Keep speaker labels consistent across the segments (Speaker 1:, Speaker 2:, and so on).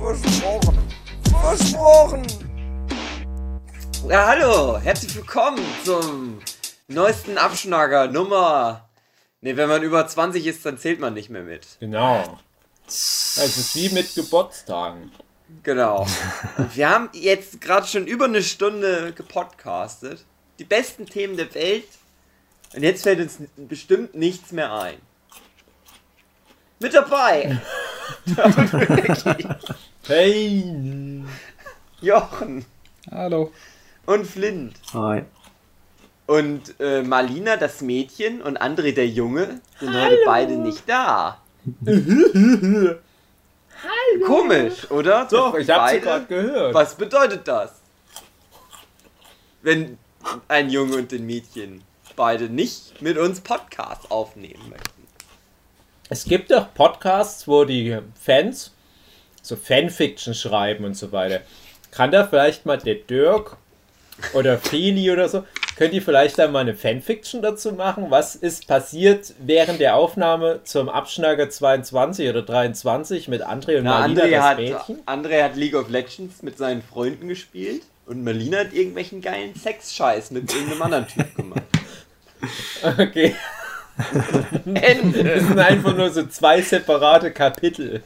Speaker 1: Versprochen. Versprochen.
Speaker 2: Ja, hallo, herzlich willkommen zum neuesten Abschnager Nummer. Ne, wenn man über 20 ist, dann zählt man nicht mehr mit.
Speaker 3: Genau. Es ist wie mit Geburtstagen.
Speaker 2: Genau. Und wir haben jetzt gerade schon über eine Stunde gepodcastet. Die besten Themen der Welt. Und jetzt fällt uns bestimmt nichts mehr ein. Mit dabei.
Speaker 3: Hey!
Speaker 2: Jochen
Speaker 4: Hallo.
Speaker 2: und Flint.
Speaker 5: Hi.
Speaker 2: Und äh, Marlina, das Mädchen, und André, der Junge, sind heute beide nicht da. Komisch, oder?
Speaker 3: Doch, ich hab sie
Speaker 2: beide-
Speaker 3: gerade gehört.
Speaker 2: Was bedeutet das? Wenn ein Junge und ein Mädchen beide nicht mit uns Podcast aufnehmen möchten.
Speaker 3: Es gibt doch Podcasts, wo die Fans so Fanfiction schreiben und so weiter. Kann da vielleicht mal der Dirk oder Feli oder so, könnt ihr vielleicht da mal eine Fanfiction dazu machen? Was ist passiert während der Aufnahme zum Abschnager 22 oder 23 mit André und
Speaker 2: Na,
Speaker 3: Marlina,
Speaker 2: André,
Speaker 3: das
Speaker 2: hat,
Speaker 3: Mädchen?
Speaker 2: André hat League of Legends mit seinen Freunden gespielt und Marlina hat irgendwelchen geilen Sexscheiß mit irgendeinem anderen Typ gemacht.
Speaker 3: Okay,
Speaker 2: Ende.
Speaker 3: das sind einfach nur so zwei separate Kapitel.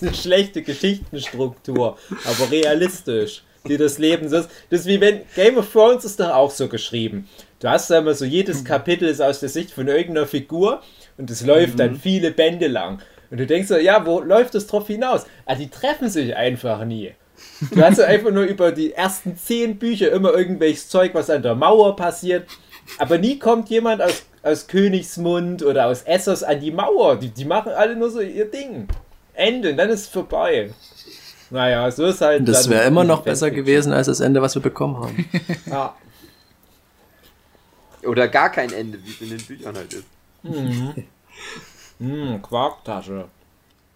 Speaker 3: eine schlechte Geschichtenstruktur, aber realistisch, die das Leben so ist. Das ist wie wenn Game of Thrones ist doch auch so geschrieben. Du hast da immer so, jedes Kapitel ist aus der Sicht von irgendeiner Figur und es läuft dann viele Bände lang. Und du denkst so, ja, wo läuft es drauf hinaus? Ah, die treffen sich einfach nie. Du hast einfach nur über die ersten zehn Bücher immer irgendwelches Zeug, was an der Mauer passiert. Aber nie kommt jemand aus, aus Königsmund oder aus Essos an die Mauer. Die, die machen alle nur so ihr Ding. Ende, und dann ist es vorbei. Naja, so ist halt.
Speaker 5: Das wäre immer noch besser gewesen als das Ende, was wir bekommen haben.
Speaker 3: Ja.
Speaker 2: Oder gar kein Ende, wie es in den Büchern halt ist.
Speaker 3: Hm, Quarktasche.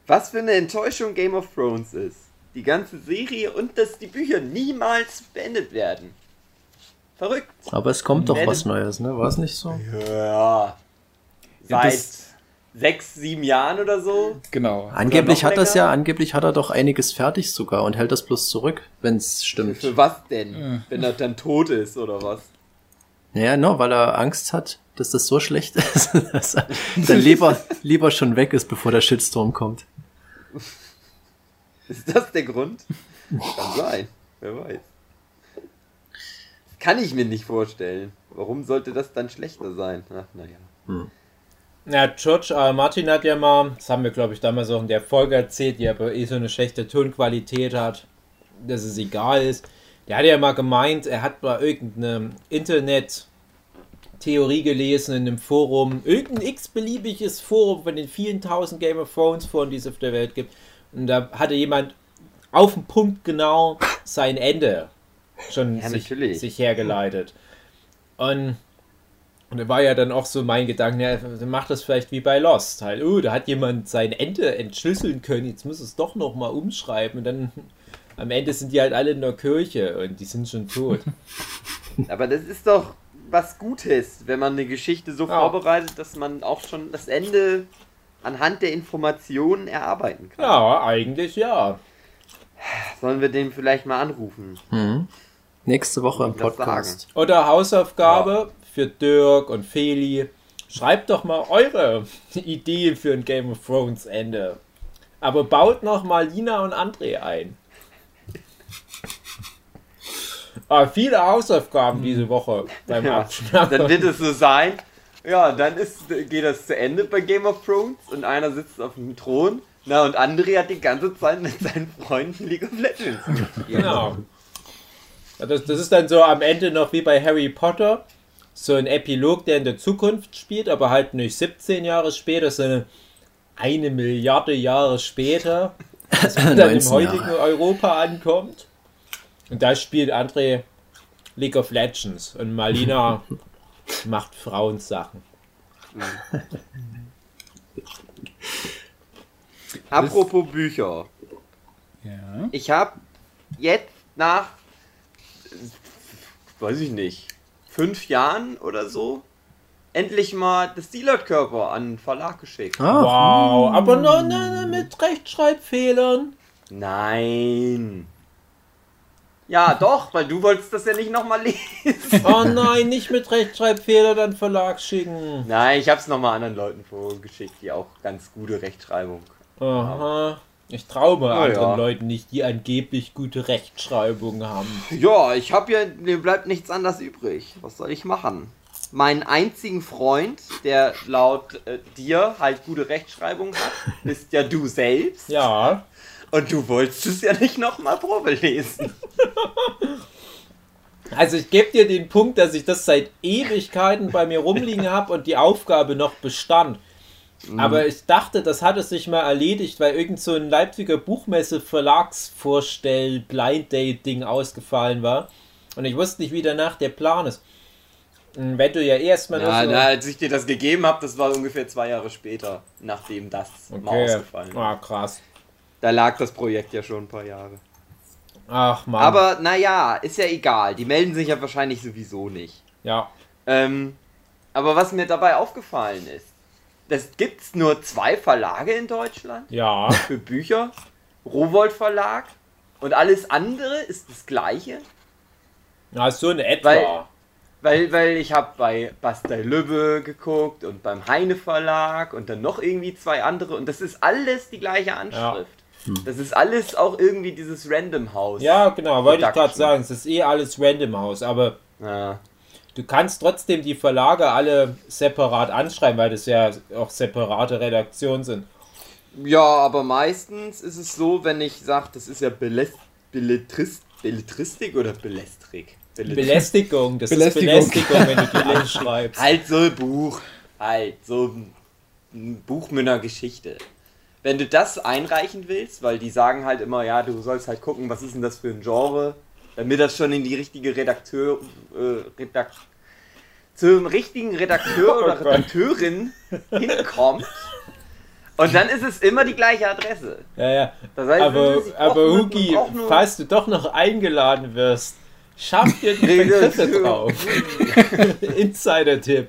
Speaker 2: Was für eine Enttäuschung Game of Thrones ist. Die ganze Serie und dass die Bücher niemals beendet werden. Verrückt.
Speaker 5: Aber es kommt doch was Neues, ne? War es nicht so?
Speaker 2: Ja. Seit sechs, sieben Jahren oder so.
Speaker 4: Genau.
Speaker 5: Angeblich hat das ja, angeblich hat er doch einiges fertig sogar und hält das bloß zurück, wenn es stimmt.
Speaker 2: Für was denn? Wenn er dann tot ist oder was?
Speaker 5: Ja, no, weil er Angst hat, dass das so schlecht ist, dass er dann lieber, lieber schon weg ist, bevor der Shitstorm kommt.
Speaker 2: Ist das der Grund? Kann sein. Wer weiß. Kann ich mir nicht vorstellen. Warum sollte das dann schlechter sein? Ach, naja.
Speaker 3: Ja, George R. R. Martin hat ja mal, das haben wir glaube ich damals auch in der Folge erzählt, die aber eh so eine schlechte Tonqualität hat, dass es egal ist. Der hat ja mal gemeint, er hat bei irgendeinem Internet-Theorie gelesen in einem Forum, irgendein x-beliebiges Forum von den vielen tausend Game of Thrones Foren, die es auf der Welt gibt. Und da hatte jemand auf den Punkt genau sein Ende schon
Speaker 2: Ja,
Speaker 3: sich, sich hergeleitet. Und und da war ja dann auch so mein Gedanke, ja, dann macht das vielleicht wie bei Lost. Halt, oh, da hat jemand sein Ende entschlüsseln können, jetzt muss es doch nochmal umschreiben. Und dann am Ende sind die halt alle in der Kirche und die sind schon tot.
Speaker 2: Aber das ist doch was Gutes, wenn man eine Geschichte so
Speaker 3: Ja.
Speaker 2: vorbereitet, dass man auch schon das Ende anhand der Informationen erarbeiten kann.
Speaker 3: ja, eigentlich ja.
Speaker 2: Sollen wir den vielleicht mal anrufen?
Speaker 5: Mhm. Nächste Woche im Podcast.
Speaker 3: Oder Hausaufgabe für Dirk und Feli. Schreibt doch mal eure Ideen für ein Game of Thrones Ende. Aber baut noch mal Lina und André ein. Ah, viele Hausaufgaben diese Woche beim
Speaker 2: Ja. Dann wird es so sein, ja, dann ist, geht das zu Ende bei Game of Thrones und einer sitzt auf dem Thron. Na, und André hat die ganze Zeit mit seinen Freunden League of Legends gespielt.
Speaker 3: Genau. Das, das ist dann so am Ende noch wie bei Harry Potter. So ein Epilog, der in der Zukunft spielt, aber halt nicht 17 Jahre später, sondern eine Milliarde Jahre später. dann im
Speaker 5: 19
Speaker 3: heutigen
Speaker 5: Jahre.
Speaker 3: Europa ankommt. Und da spielt André League of Legends und Malina macht Frauensachen.
Speaker 2: Apropos Bücher.
Speaker 4: Ja.
Speaker 2: Ich habe jetzt nach, weiß ich nicht, fünf Jahren oder so, endlich mal das Dealer-Körper an den Verlag geschickt.
Speaker 5: Ah,
Speaker 3: Wow, aber nur ne, ne, mit Rechtschreibfehlern.
Speaker 2: Nein. Ja, doch, weil du wolltest das ja nicht nochmal lesen.
Speaker 3: Oh nein, nicht mit Rechtschreibfehlern an den Verlag schicken.
Speaker 2: Nein, ich habe es nochmal anderen Leuten vorgeschickt, die auch ganz gute Rechtschreibung.
Speaker 3: Aha. Ich traue
Speaker 2: Na
Speaker 3: anderen
Speaker 2: ja.
Speaker 3: Leuten nicht, die angeblich gute Rechtschreibung haben.
Speaker 2: Ja, ich habe ja, mir bleibt nichts anderes übrig. Was soll ich machen? Meinen einzigen Freund, der laut äh, dir halt gute Rechtschreibung hat, bist ja du selbst.
Speaker 3: Ja,
Speaker 2: Und du wolltest es ja nicht nochmal Probe lesen.
Speaker 3: also ich gebe dir den Punkt, dass ich das seit Ewigkeiten bei mir rumliegen habe und die Aufgabe noch bestand. Aber ich dachte, das hatte sich mal erledigt, weil irgend so ein Leipziger Buchmesse Verlagsvorstell Blind Date Ding ausgefallen war. Und ich wusste nicht, wie danach der Plan ist. Und Wenn du ja erstmal
Speaker 2: Ja, na, als ich dir das gegeben habe, das war ungefähr zwei Jahre später, nachdem das mal
Speaker 3: okay.
Speaker 2: ausgefallen war.
Speaker 3: Ah, krass.
Speaker 2: Da lag das Projekt ja schon ein paar Jahre.
Speaker 3: Ach man.
Speaker 2: Aber naja, ist ja egal. Die melden sich ja wahrscheinlich sowieso nicht.
Speaker 3: ja.
Speaker 2: Ähm, aber was mir dabei aufgefallen ist, das gibt's nur zwei Verlage in Deutschland
Speaker 3: Ja.
Speaker 2: für Bücher. Rowold Verlag. Und alles andere ist das gleiche.
Speaker 3: Na, so in etwa.
Speaker 2: Weil- Weil, weil ich habe bei Bastei Lübbe geguckt und beim Heine Verlag und dann noch irgendwie zwei andere und das ist alles die gleiche Anschrift. Das ist alles auch irgendwie dieses Random House.
Speaker 3: ja, genau, wollte ich gerade sagen. Es ist eh alles Random House, aber
Speaker 2: Ja.
Speaker 3: Du kannst trotzdem die Verlage alle separat anschreiben, weil das ja auch separate Redaktionen sind.
Speaker 2: Ja, aber meistens ist es so, wenn ich sage, das ist ja Belest Belletrist Belletristik oder Belestrik? Bellet-
Speaker 3: Belästigung, das
Speaker 4: Belästigung.
Speaker 3: ist Belästigung, wenn du die anschreibst.
Speaker 2: Halt so ein Buch. Halt, so ein- ein Buch mit einer Geschichte. Wenn du das einreichen willst, weil die sagen halt immer, ja, du sollst halt gucken, was ist denn das für ein Genre, damit das schon in die richtige Redakteur, äh, Redak zum richtigen Redakteur oder
Speaker 3: Gott.
Speaker 2: Redakteurin hinkommt. Und dann ist es immer die gleiche Adresse.
Speaker 3: Ja, ja.
Speaker 2: Das heißt,
Speaker 3: Aber,
Speaker 2: brauch
Speaker 3: aber Hugi, falls du doch noch eingeladen wirst, schaff dir die. Begriffe drauf. Insider-Tipp.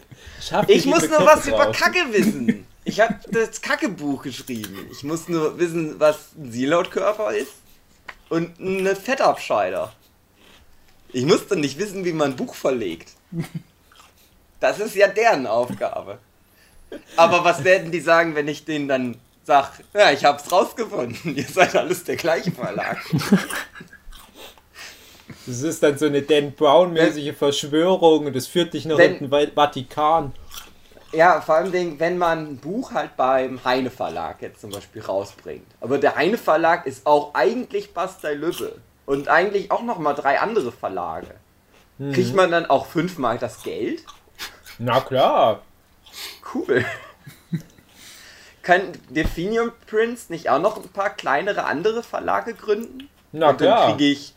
Speaker 2: Ich muss nur was über
Speaker 3: drauf.
Speaker 2: Kacke wissen. Ich habe das Kacke-Buch geschrieben. Ich muss nur wissen, was ein Silotkörper ist und eine Fettabscheider. Ich musste nicht wissen, wie man ein Buch verlegt. Das ist ja deren Aufgabe. Aber was werden die sagen, wenn ich denen dann sag, ja, ich hab's rausgefunden. Ihr seid alles der gleiche Verlag.
Speaker 3: Das ist dann so eine Dan Brown-mäßige Verschwörung und das führt dich noch
Speaker 2: Wenn-
Speaker 3: in den Va- Vatikan.
Speaker 2: Ja, vor allem, wenn man ein Buch halt beim Heine Verlag jetzt zum Beispiel rausbringt. Aber der Heine Verlag ist auch eigentlich Bastei Lübbe. Und eigentlich auch nochmal drei andere Verlage. Kriegt man dann auch fünfmal das Geld?
Speaker 3: Na klar.
Speaker 2: Cool. Kann Definium Prince nicht auch noch ein paar kleinere andere Verlage gründen?
Speaker 3: Na
Speaker 2: Und dann
Speaker 3: klar.
Speaker 2: kriege ich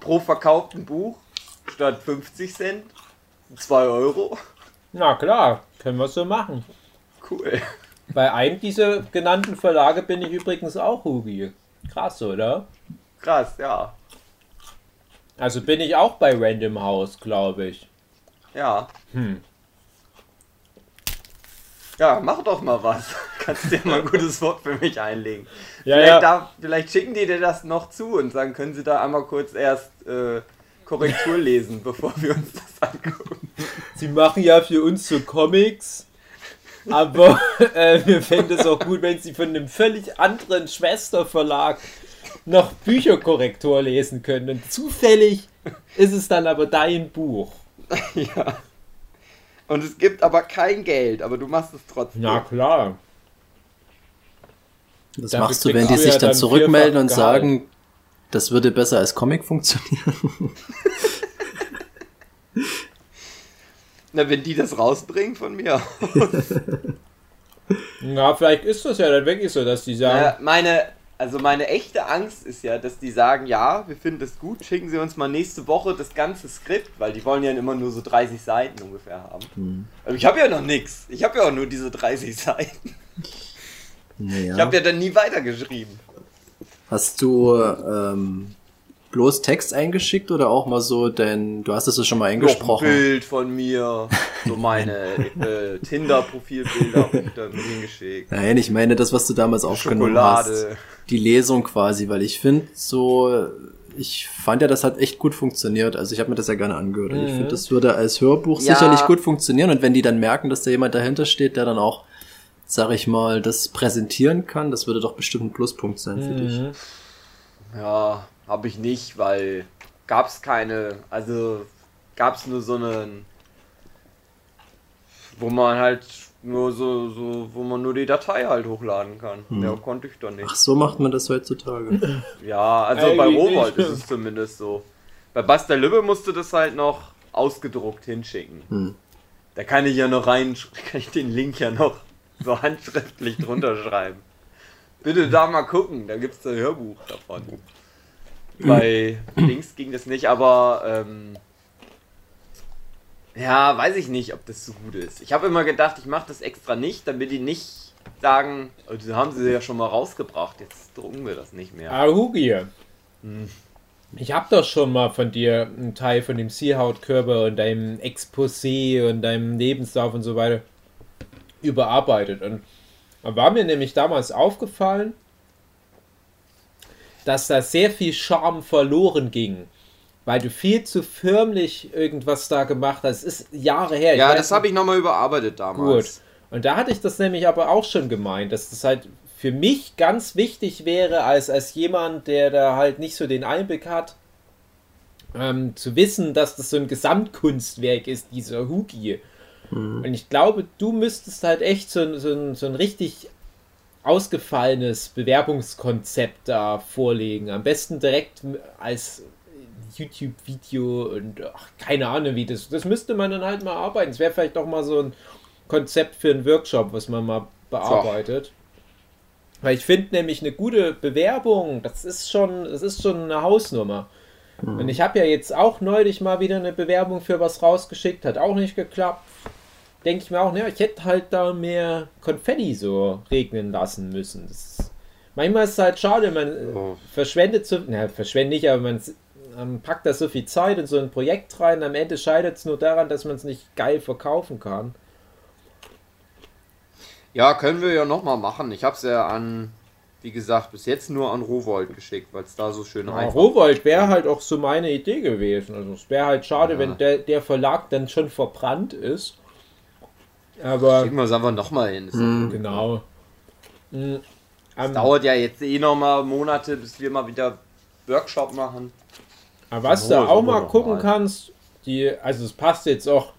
Speaker 2: pro verkauften Buch statt 50 Cent 2 Euro.
Speaker 3: Na klar. Können wir so machen.
Speaker 2: Cool.
Speaker 3: Bei einem dieser genannten Verlage bin ich übrigens auch Hugi. Krass, oder?
Speaker 2: Krass, ja.
Speaker 3: Also bin ich auch bei Random House, glaube ich.
Speaker 2: Ja.
Speaker 3: Hm.
Speaker 2: Ja, mach doch mal was. Kannst dir mal ein gutes Wort für mich einlegen.
Speaker 3: Ja,
Speaker 2: vielleicht,
Speaker 3: ja.
Speaker 2: darf, vielleicht schicken die dir das noch zu und sagen, können sie da einmal kurz erst äh, Korrektur lesen, bevor wir uns das angucken.
Speaker 3: Sie machen ja für uns so Comics. Aber äh, wir fänden es auch gut, wenn sie von einem völlig anderen Schwesterverlag noch Bücherkorrektur lesen können. Und zufällig ist es dann aber dein Buch.
Speaker 2: ja. Und es gibt aber kein Geld, aber du machst es trotzdem.
Speaker 3: Na klar.
Speaker 5: Das
Speaker 3: Dafür
Speaker 5: machst du, wenn die sich
Speaker 3: ja
Speaker 5: dann
Speaker 3: dann
Speaker 5: zurückmelden und sagen, das würde besser als Comic funktionieren.
Speaker 2: Na, wenn die das rausbringen von mir.
Speaker 3: Ja, vielleicht ist das ja dann wirklich so, dass die sagen,
Speaker 2: Naja, meine, Also meine echte Angst ist ja, dass die sagen, ja, wir finden das gut, schicken sie uns mal nächste Woche das ganze Skript, weil die wollen ja immer nur so 30 Seiten ungefähr haben.
Speaker 5: Hm.
Speaker 2: Aber ich habe ja noch nichts. Ich habe ja auch nur diese 30 Seiten.
Speaker 5: Naja.
Speaker 2: Ich habe ja dann nie weitergeschrieben.
Speaker 5: Hast du ähm, bloß Text eingeschickt oder auch mal so, denn du hast es ja schon mal
Speaker 2: Noch ein
Speaker 5: eingesprochen.
Speaker 2: Bild von mir, so meine äh, Tinder-Profilbilder hingeschickt.
Speaker 5: Nein, ich meine das, was du damals aufgenommen hast.
Speaker 2: Schokolade.
Speaker 5: Die Lesung quasi, weil ich finde so, ich fand ja, das hat echt gut funktioniert. Also ich habe mir das ja gerne angehört. Und ich finde, das würde als Hörbuch
Speaker 2: Ja.
Speaker 5: sicherlich gut funktionieren. Und wenn die dann merken, dass da jemand dahinter steht, der dann auch, sag ich mal, das präsentieren kann, das würde doch bestimmt ein Pluspunkt sein für dich.
Speaker 2: Ja, habe ich nicht, weil gab's keine, also gab's nur so einen, wo man halt nur so, so, wo man nur die Datei halt hochladen kann. Ja, konnte ich dann
Speaker 5: Ach,
Speaker 2: nicht.
Speaker 5: so macht man das heutzutage.
Speaker 2: Ja, also bei
Speaker 3: nicht.
Speaker 2: ist es zumindest so. Bei Buster Lübbe musst du das halt noch ausgedruckt hinschicken.
Speaker 5: Hm.
Speaker 2: Da kann ich ja noch rein, kann ich den Link ja noch so handschriftlich drunter schreiben. Bitte da mal gucken, da gibt's ein Hörbuch davon. Bei Links ging das nicht, aber ähm, ja, weiß ich nicht, ob das so gut ist. Ich habe immer gedacht, ich mache das extra nicht, damit die nicht sagen, oh, das haben sie ja schon mal rausgebracht, jetzt drucken wir das nicht mehr.
Speaker 3: Ah, Hugi. Ich habe doch schon mal von dir einen Teil von dem Seahautkörper und deinem Exposé und deinem Lebenslauf und so weiter überarbeitet. Und war mir nämlich damals aufgefallen, dass da sehr viel Charme verloren ging. Weil du viel zu förmlich irgendwas da gemacht hast. Es ist Jahre her.
Speaker 2: Ja, das habe ich nochmal überarbeitet damals.
Speaker 3: Gut. Und da hatte ich das nämlich aber auch schon gemeint, dass das halt für mich ganz wichtig wäre, als, als jemand, der da halt nicht so den Einblick hat, ähm, zu wissen, dass das so ein Gesamtkunstwerk ist, dieser Hugi. Und ich glaube, du müsstest halt echt so, so, ein, so ein richtig ausgefallenes Bewerbungskonzept da vorlegen. Am besten direkt als YouTube-Video und ach, keine Ahnung, wie das. Das müsste man dann halt mal arbeiten. Es wäre vielleicht doch mal so ein Konzept für einen Workshop, was man mal bearbeitet. Weil ich finde nämlich eine gute Bewerbung, das ist schon, das ist schon eine Hausnummer. Und ich habe ja jetzt auch neulich mal wieder eine Bewerbung für was rausgeschickt, hat auch nicht geklappt. Denke ich mir auch, ne, ich hätte halt da mehr Konfetti so regnen lassen müssen. Das, manchmal ist es halt schade, man äh,
Speaker 2: Oh.
Speaker 3: verschwendet so, na, verschwendet nicht, aber man ähm, packt da so viel Zeit in so ein Projekt rein. Am Ende scheitert es nur daran, dass man es nicht geil verkaufen kann.
Speaker 2: Ja, können wir ja nochmal machen. Ich habe es ja an, wie gesagt, bis jetzt nur an Rowold geschickt, weil es da so schön
Speaker 3: Ja,
Speaker 2: einfach
Speaker 3: Rowold wäre halt auch so meine Idee gewesen. Also es wäre halt schade,
Speaker 2: Ja.
Speaker 3: wenn der, der Verlag dann schon verbrannt ist. Aber
Speaker 2: Schicken wir es einfach nochmal hin. Das
Speaker 3: genau. Mhm. Am-
Speaker 2: dauert ja jetzt eh nochmal Monate, bis wir mal wieder Workshop machen.
Speaker 3: Aber was du auch mal gucken
Speaker 2: mal.
Speaker 3: kannst, die, also es passt jetzt auch,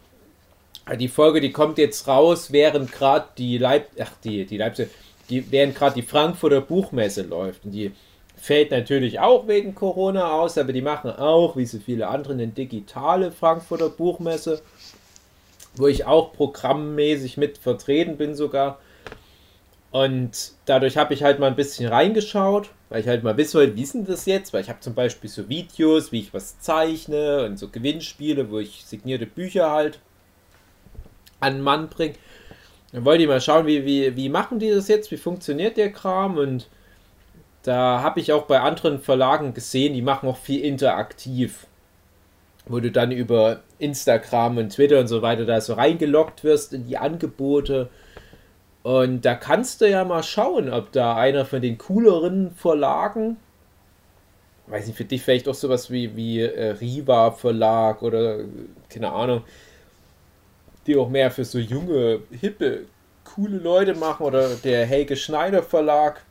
Speaker 3: die Folge, die kommt jetzt raus, während gerade die Leip, ach die, die Leipzig, die, während gerade die Frankfurter Buchmesse läuft. Und die fällt natürlich auch wegen Corona aus, aber die machen auch, wie so viele andere, eine digitale Frankfurter Buchmesse, wo ich auch programmmäßig mit vertreten bin sogar. Und dadurch habe ich halt mal ein bisschen reingeschaut, weil ich halt mal wissen wollte, wie ist denn das jetzt? Weil ich habe zum Beispiel so Videos, wie ich was zeichne und so Gewinnspiele, wo ich signierte Bücher halt an den Mann bringe. Dann wollte ich mal schauen, wie, wie, wie machen die das jetzt, wie funktioniert der Kram und da habe ich auch bei anderen Verlagen gesehen, die machen auch viel interaktiv, wo du dann über Instagram und Twitter und so weiter da so reingeloggt wirst in die Angebote. Und da kannst du ja mal schauen, ob da einer von den cooleren Verlagen, weiß nicht, für dich vielleicht auch sowas wie, wie äh, Riva Verlag oder keine Ahnung, die auch mehr für so junge, hippe, coole Leute machen oder der Helge Schneider Verlag,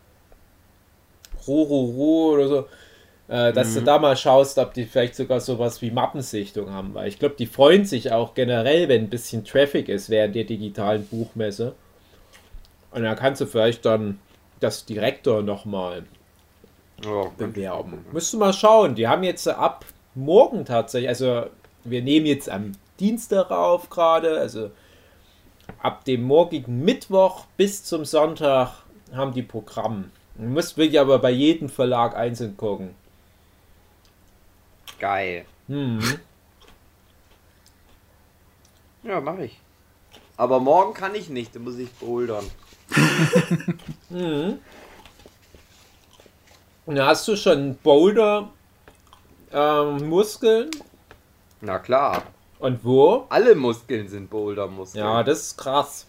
Speaker 3: Rororo oder so, äh, dass du da mal schaust, ob die vielleicht sogar sowas wie Mappensichtung haben, weil ich glaube, die freuen sich auch generell, wenn ein bisschen Traffic ist während der digitalen Buchmesse. Und dann kannst du vielleicht dann das Direktor nochmal
Speaker 2: Ja,
Speaker 3: bewerben. Müsst du mal schauen. Die haben jetzt ab morgen tatsächlich, also wir nehmen jetzt am Dienstag auf gerade, also ab dem morgigen Mittwoch bis zum Sonntag haben die Programm. Du musst wirklich aber bei jedem Verlag einzeln gucken.
Speaker 2: Geil.
Speaker 3: Hm.
Speaker 2: Ja, mache ich. Aber morgen kann ich nicht, da muss ich bouldern.
Speaker 3: Mhm. Und hast du schon Boulder ähm, Muskeln?
Speaker 2: Na klar.
Speaker 3: Und wo?
Speaker 2: Alle Muskeln sind Boulder-Muskeln.
Speaker 3: Ja, das ist krass.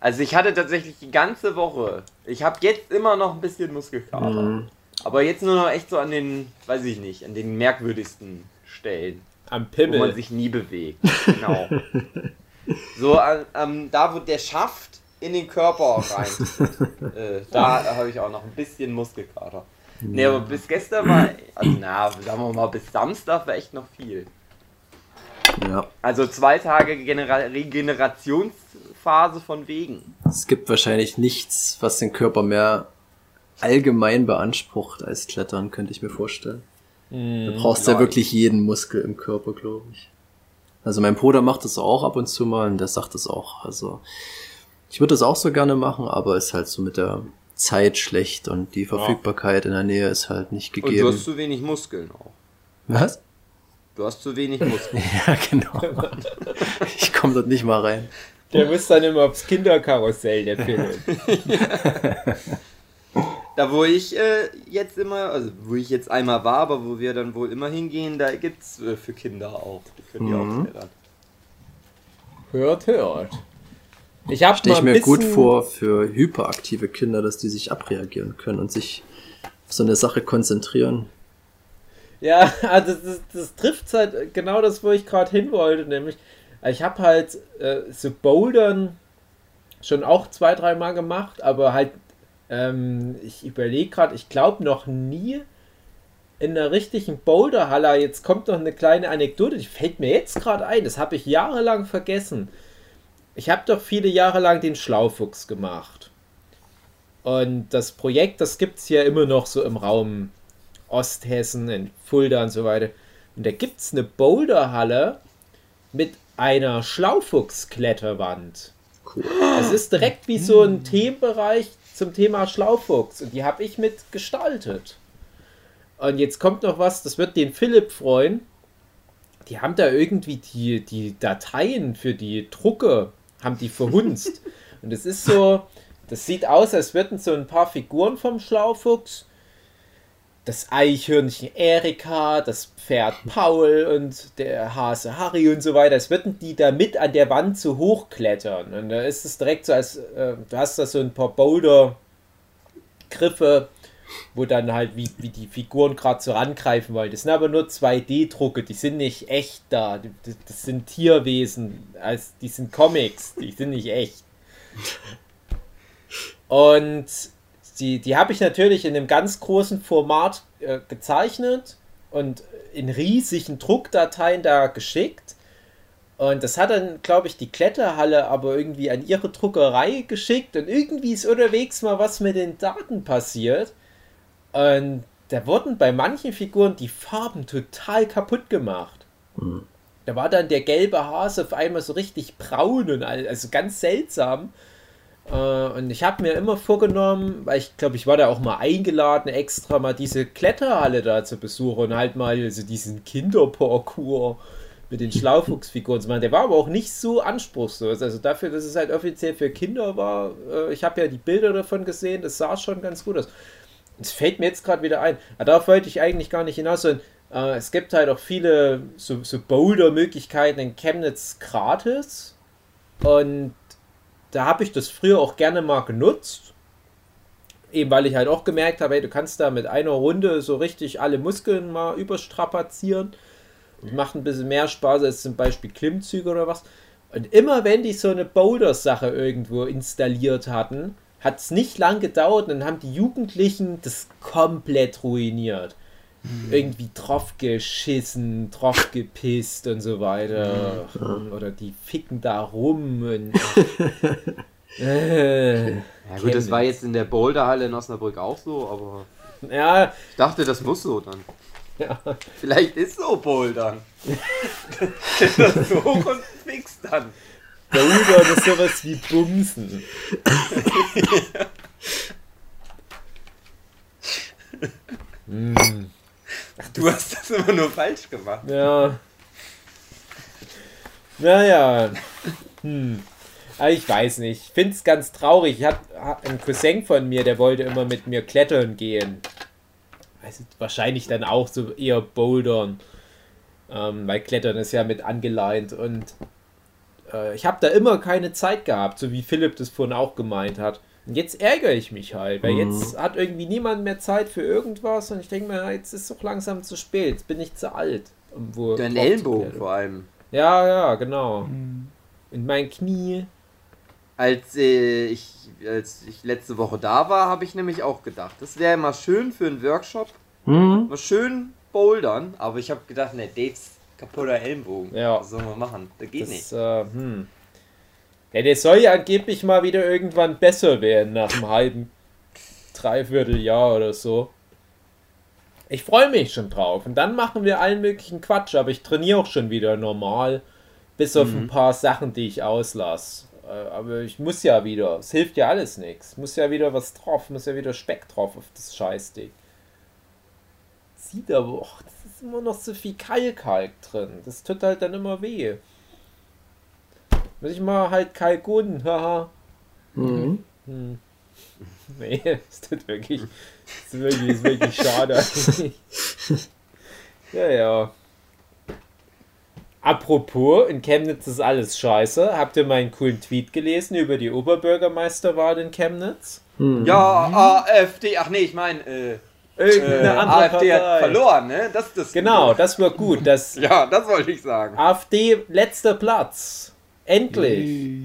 Speaker 2: Also ich hatte tatsächlich die ganze Woche. Ich habe jetzt immer noch ein bisschen Muskelkater. Aber jetzt nur noch echt so an den, weiß ich nicht, an den merkwürdigsten Stellen,
Speaker 3: Am
Speaker 2: wo man
Speaker 3: Pimmel.
Speaker 2: sich nie bewegt. Genau. so an, an, da, wo der Schaft in den Körper rein. äh, da habe ich auch noch ein bisschen Muskelkater. Nee, aber bis gestern war, also na, sagen wir mal, bis Samstag war echt noch viel.
Speaker 5: Ja.
Speaker 2: Also zwei Tage Genera Regenerationsphase von wegen.
Speaker 5: Es gibt wahrscheinlich nichts, was den Körper mehr allgemein beansprucht als Klettern, könnte ich mir vorstellen. Du brauchst ja
Speaker 2: ja.
Speaker 5: wirklich jeden Muskel im Körper, glaube ich. Also mein Bruder macht das auch ab und zu mal und der sagt das auch. Also ich würde das auch so gerne machen, aber ist halt so mit der Zeit schlecht und die Verfügbarkeit in der Nähe ist halt nicht
Speaker 2: Und du
Speaker 5: gegeben.
Speaker 2: hast zu wenig Muskeln auch.
Speaker 5: Was?
Speaker 2: Du hast zu wenig Muskeln.
Speaker 5: Ja, genau. Ich komme dort nicht mal rein.
Speaker 3: Der muss dann immer aufs Kinderkarussell, der Philipp.
Speaker 2: Da wo ich äh, jetzt immer, also wo ich jetzt einmal war, aber wo wir dann wohl immer hingehen, da gibt's äh, für Kinder auch. Die können die
Speaker 5: Mhm.
Speaker 2: auch klettern.
Speaker 3: Hört, hört. Ich habe
Speaker 5: Stelle ich mir gut vor für hyperaktive Kinder, dass die sich abreagieren können und sich auf so eine Sache konzentrieren.
Speaker 3: Ja, also das, das trifft halt genau das, wo ich gerade hin wollte, nämlich ich habe halt äh, so Bouldern schon auch zwei, dreimal gemacht, aber halt ähm, ich überlege gerade, ich glaube noch nie in der richtigen Boulderhalle. Jetzt kommt noch eine kleine Anekdote, die fällt mir jetzt gerade ein, das habe ich jahrelang vergessen. Ich habe doch viele Jahre lang den Schlaufuchs gemacht. Und das Projekt, das gibt es ja immer noch so im Raum Osthessen, in Fulda und so weiter. Und da gibt es eine Boulderhalle mit einer Schlaufuchskletterwand.
Speaker 5: Cool.
Speaker 3: Es ist direkt wie so ein Themenbereich zum Thema Schlaufuchs. Und die habe ich mit gestaltet. Und jetzt kommt noch was, das wird den Philipp freuen. Die haben da irgendwie die, die Dateien für die Drucke, haben die verhunzt. Und es ist so, das sieht aus, als würden so ein paar Figuren vom Schlaufuchs das Eichhörnchen Erika, das Pferd Paul und der Hase Harry und so weiter, als würden die da mit an der Wand so hochklettern. Und da ist es direkt so, als äh, du hast da so ein paar Boulder-Griffe, wo dann halt wie, wie die Figuren gerade so rangreifen wollen. Das sind aber nur 2D-Drucke, die sind nicht echt da. Das sind Tierwesen, als die sind Comics, die sind nicht echt. Und die, die habe ich natürlich in einem ganz großen Format äh, gezeichnet und in riesigen Druckdateien da geschickt. Und das hat dann, glaube ich, die Kletterhalle aber irgendwie an ihre Druckerei geschickt und irgendwie ist unterwegs mal was mit den Daten passiert. Und da wurden bei manchen Figuren die Farben total kaputt gemacht. Da war dann der gelbe Hase auf einmal so richtig braun und all, also ganz seltsam. Äh, und ich habe mir immer vorgenommen, weil ich glaube, ich war da auch mal eingeladen, extra mal diese Kletterhalle da zu besuchen und halt mal so diesen Kinderparcours mit den Schlaufuchsfiguren zu machen. Der war aber auch nicht so anspruchslos. Also dafür, dass es halt offiziell für Kinder war, äh, ich habe ja die Bilder davon gesehen, das sah schon ganz gut aus. Es fällt mir jetzt gerade wieder ein. Aber darauf wollte ich eigentlich gar nicht hinaus. Sondern, äh, es gibt halt auch viele so, so Boulder-Möglichkeiten in Chemnitz gratis. Und da habe ich das früher auch gerne mal genutzt. Eben weil ich halt auch gemerkt habe, hey, du kannst da mit einer Runde so richtig alle Muskeln mal überstrapazieren. Und macht ein bisschen mehr Spaß als zum Beispiel Klimmzüge oder was. Und immer wenn die so eine Boulder-Sache irgendwo installiert hatten, hat es nicht lang gedauert und dann haben die Jugendlichen das komplett ruiniert. Irgendwie drauf geschissen, drauf gepisst und so weiter. Oder die ficken da rum und. äh,
Speaker 2: Ja gut, das war jetzt in der Boulderhalle in Osnabrück auch so, aber
Speaker 3: ja,
Speaker 2: ich dachte, das muss so dann.
Speaker 3: ja.
Speaker 2: Vielleicht ist so Bouldern. das so hoch und fix dann.
Speaker 3: Bouldern ist sowas wie Bumsen.
Speaker 2: Du hast das immer nur falsch gemacht.
Speaker 3: Ja. Naja. Hm. Aber ich weiß nicht. Ich finde es ganz traurig. Ich habe einen Cousin von mir, der wollte immer mit mir klettern gehen. Also wahrscheinlich dann auch so eher bouldern. Ähm, weil Klettern ist ja mit angeleint. Und äh, ich habe da immer keine Zeit gehabt, so wie Philipp das vorhin auch gemeint hat. Und jetzt ärgere ich mich halt, weil
Speaker 5: Mhm.
Speaker 3: jetzt hat irgendwie niemand mehr Zeit für irgendwas und ich denke mir, jetzt ist doch langsam zu spät, jetzt bin ich zu alt. Um wo
Speaker 2: Dein Ellenbogen vor allem.
Speaker 3: Ja, ja, genau. Und mein Knie.
Speaker 2: Als, äh, ich, als ich letzte Woche da war, habe ich nämlich auch gedacht, das wäre mal schön für einen Workshop.
Speaker 5: Hm?
Speaker 2: Mal schön bouldern. Aber ich habe gedacht, ne, Daves kaputter Ellenbogen.
Speaker 3: Ja.
Speaker 2: Was soll man machen? Das geht nicht.
Speaker 3: Das, äh, hm. Ja, der soll ja angeblich mal wieder irgendwann besser werden nach einem halben Dreivierteljahr oder so. Ich freue mich schon drauf. Und dann machen wir allen möglichen Quatsch, aber ich trainiere auch schon wieder normal. Bis auf ein paar Sachen, die ich auslasse. Äh, Aber ich muss ja wieder. Es hilft ja alles nichts. Muss ja wieder was drauf. Muss ja wieder Speck drauf auf das Scheißding. Sieht aber auch. Das ist immer noch so viel Kalkalk drin. Das tut halt dann immer weh. Muss ich mal halt Kalkun, haha.
Speaker 5: Mhm.
Speaker 3: Hm. Nee, das tut wirklich, das ist wirklich, ist wirklich schade. ja, ja. Apropos, in Chemnitz ist alles scheiße. Habt ihr meinen coolen Tweet gelesen über die Oberbürgermeisterwahl in Chemnitz?
Speaker 5: Hm.
Speaker 2: Ja, AfD, ach nee, ich meine, äh,
Speaker 3: Irgendeine
Speaker 2: äh,
Speaker 3: andere
Speaker 2: AfD hat verloren, ne? Das ist das.
Speaker 3: Genau, das war gut. Das
Speaker 2: Ja, das wollte ich sagen.
Speaker 3: AfD letzter Platz. Endlich.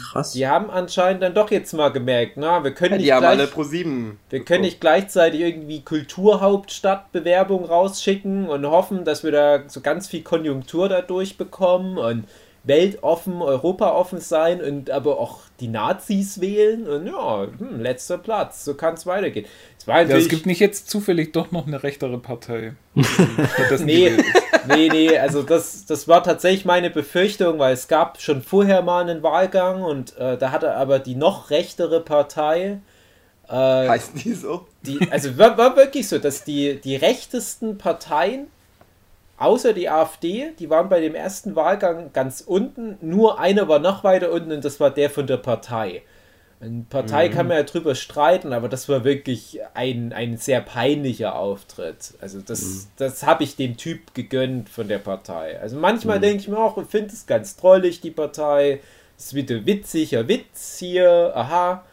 Speaker 5: Krass.
Speaker 3: Die haben anscheinend dann doch jetzt mal gemerkt, na, wir können
Speaker 2: Ja,
Speaker 3: nicht
Speaker 2: die haben
Speaker 3: gleich,
Speaker 2: alle pro 7.
Speaker 3: Wir können nicht gleichzeitig irgendwie Kulturhauptstadtbewerbung rausschicken und hoffen, dass wir da so ganz viel Konjunktur dadurch bekommen und weltoffen, europaoffen sein und aber auch die Nazis wählen und ja, hm, letzter Platz, so kann es weitergehen. Es war
Speaker 4: Ja, es gibt nicht jetzt zufällig doch noch eine rechtere Partei.
Speaker 3: Nee, nee, nee, also das, das war tatsächlich meine Befürchtung, weil es gab schon vorher mal einen Wahlgang und äh, da hatte aber die noch rechtere Partei äh,
Speaker 2: Heißen die so?
Speaker 3: die, also war, war wirklich so, dass die, die rechtesten Parteien, außer die AfD, die waren bei dem ersten Wahlgang ganz unten, nur einer war noch weiter unten und das war der von der Partei. Eine Partei kann man ja drüber streiten, aber das war wirklich ein, ein sehr peinlicher Auftritt. Also das, das habe ich dem Typ gegönnt von der Partei. Also manchmal denke ich mir auch, ich finde es ganz trollig, die Partei. Ist wieder witziger Witz hier, aha.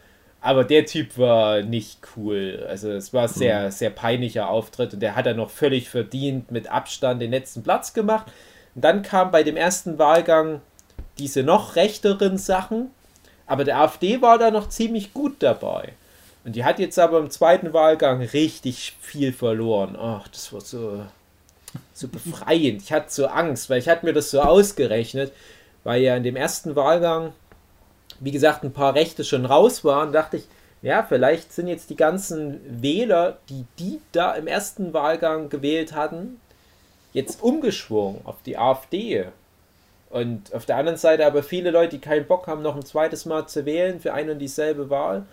Speaker 3: Aber der Typ war nicht cool. Also es war sehr, sehr peinlicher Auftritt und der hat er noch völlig verdient mit Abstand den letzten Platz gemacht. Und dann kam bei dem ersten Wahlgang diese noch rechteren Sachen, aber der AfD war da noch ziemlich gut dabei. Und die hat jetzt aber im zweiten Wahlgang richtig viel verloren. Ach, das war so, so befreiend. Ich hatte so Angst, weil ich hatte mir das so ausgerechnet, weil ja in dem ersten Wahlgang, wie gesagt, ein paar Rechte schon raus waren, dachte ich, ja, vielleicht sind jetzt die ganzen Wähler, die die da im ersten Wahlgang gewählt hatten, jetzt umgeschwungen auf die AfD. Und auf der anderen Seite aber viele Leute, die keinen Bock haben, noch ein zweites Mal zu wählen für eine und dieselbe Wahl,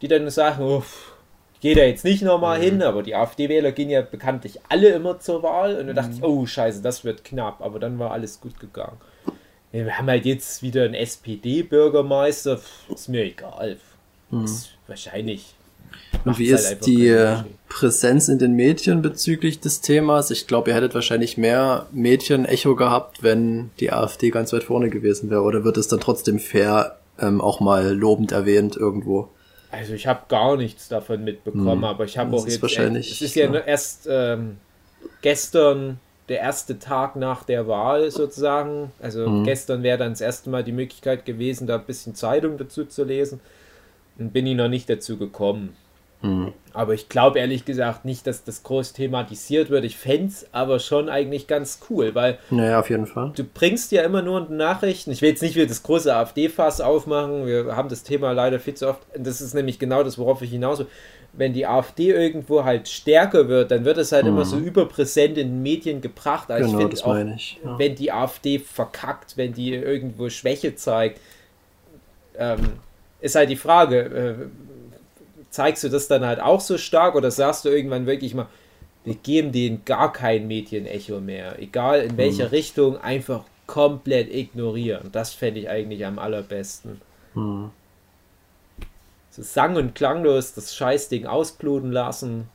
Speaker 3: die dann sagen, uff, ich gehe da jetzt nicht nochmal hin, aber die AfD-Wähler gehen ja bekanntlich alle immer zur Wahl. Und da dachte ich, oh scheiße, das wird knapp, aber dann war alles gut gegangen. Wir haben halt jetzt wieder einen SPD-Bürgermeister, ist mir egal. Ist wahrscheinlich.
Speaker 5: Und wie
Speaker 3: halt
Speaker 5: ist die äh. Präsenz in den Medien bezüglich des Themas? Ich glaube, ihr hättet wahrscheinlich mehr Medien-Echo gehabt, wenn die AfD ganz weit vorne gewesen wäre. Oder wird es dann trotzdem fair ähm, auch mal lobend erwähnt irgendwo?
Speaker 3: Also ich habe gar nichts davon mitbekommen,
Speaker 5: Hm.
Speaker 3: aber ich habe auch
Speaker 5: ist
Speaker 3: jetzt.
Speaker 5: wahrscheinlich,
Speaker 3: es ist ja,
Speaker 5: ja.
Speaker 3: erst ähm, gestern der erste Tag nach der Wahl sozusagen. Also
Speaker 5: Hm.
Speaker 3: gestern wäre dann das erste Mal die Möglichkeit gewesen, da ein bisschen Zeitung dazu zu lesen. Und bin ich noch nicht dazu gekommen.
Speaker 5: Hm.
Speaker 3: Aber ich glaube ehrlich gesagt nicht, dass das groß thematisiert wird. Ich fände es aber schon eigentlich ganz cool, weil
Speaker 5: Naja, auf jeden Fall.
Speaker 3: du bringst ja immer nur Nachrichten. Ich will jetzt nicht wieder das große AfD-Fass aufmachen. Wir haben das Thema leider viel zu oft. Das ist nämlich genau das, worauf ich hinaus will. Wenn die AfD irgendwo halt stärker wird, dann wird es halt immer so überpräsent in den Medien gebracht. Also
Speaker 5: Mhm. Genau,
Speaker 3: ich finde auch,
Speaker 5: meine ich, ja.
Speaker 3: wenn die AfD verkackt, wenn die irgendwo Schwäche zeigt, ähm, ist halt die Frage, äh, zeigst du das dann halt auch so stark oder sagst du irgendwann wirklich mal, wir geben denen gar kein Medienecho mehr, egal in welcher Richtung, einfach komplett ignorieren. Das fände ich eigentlich am allerbesten.
Speaker 5: Hm.
Speaker 3: So sang- und klanglos das Scheißding ausbluten lassen.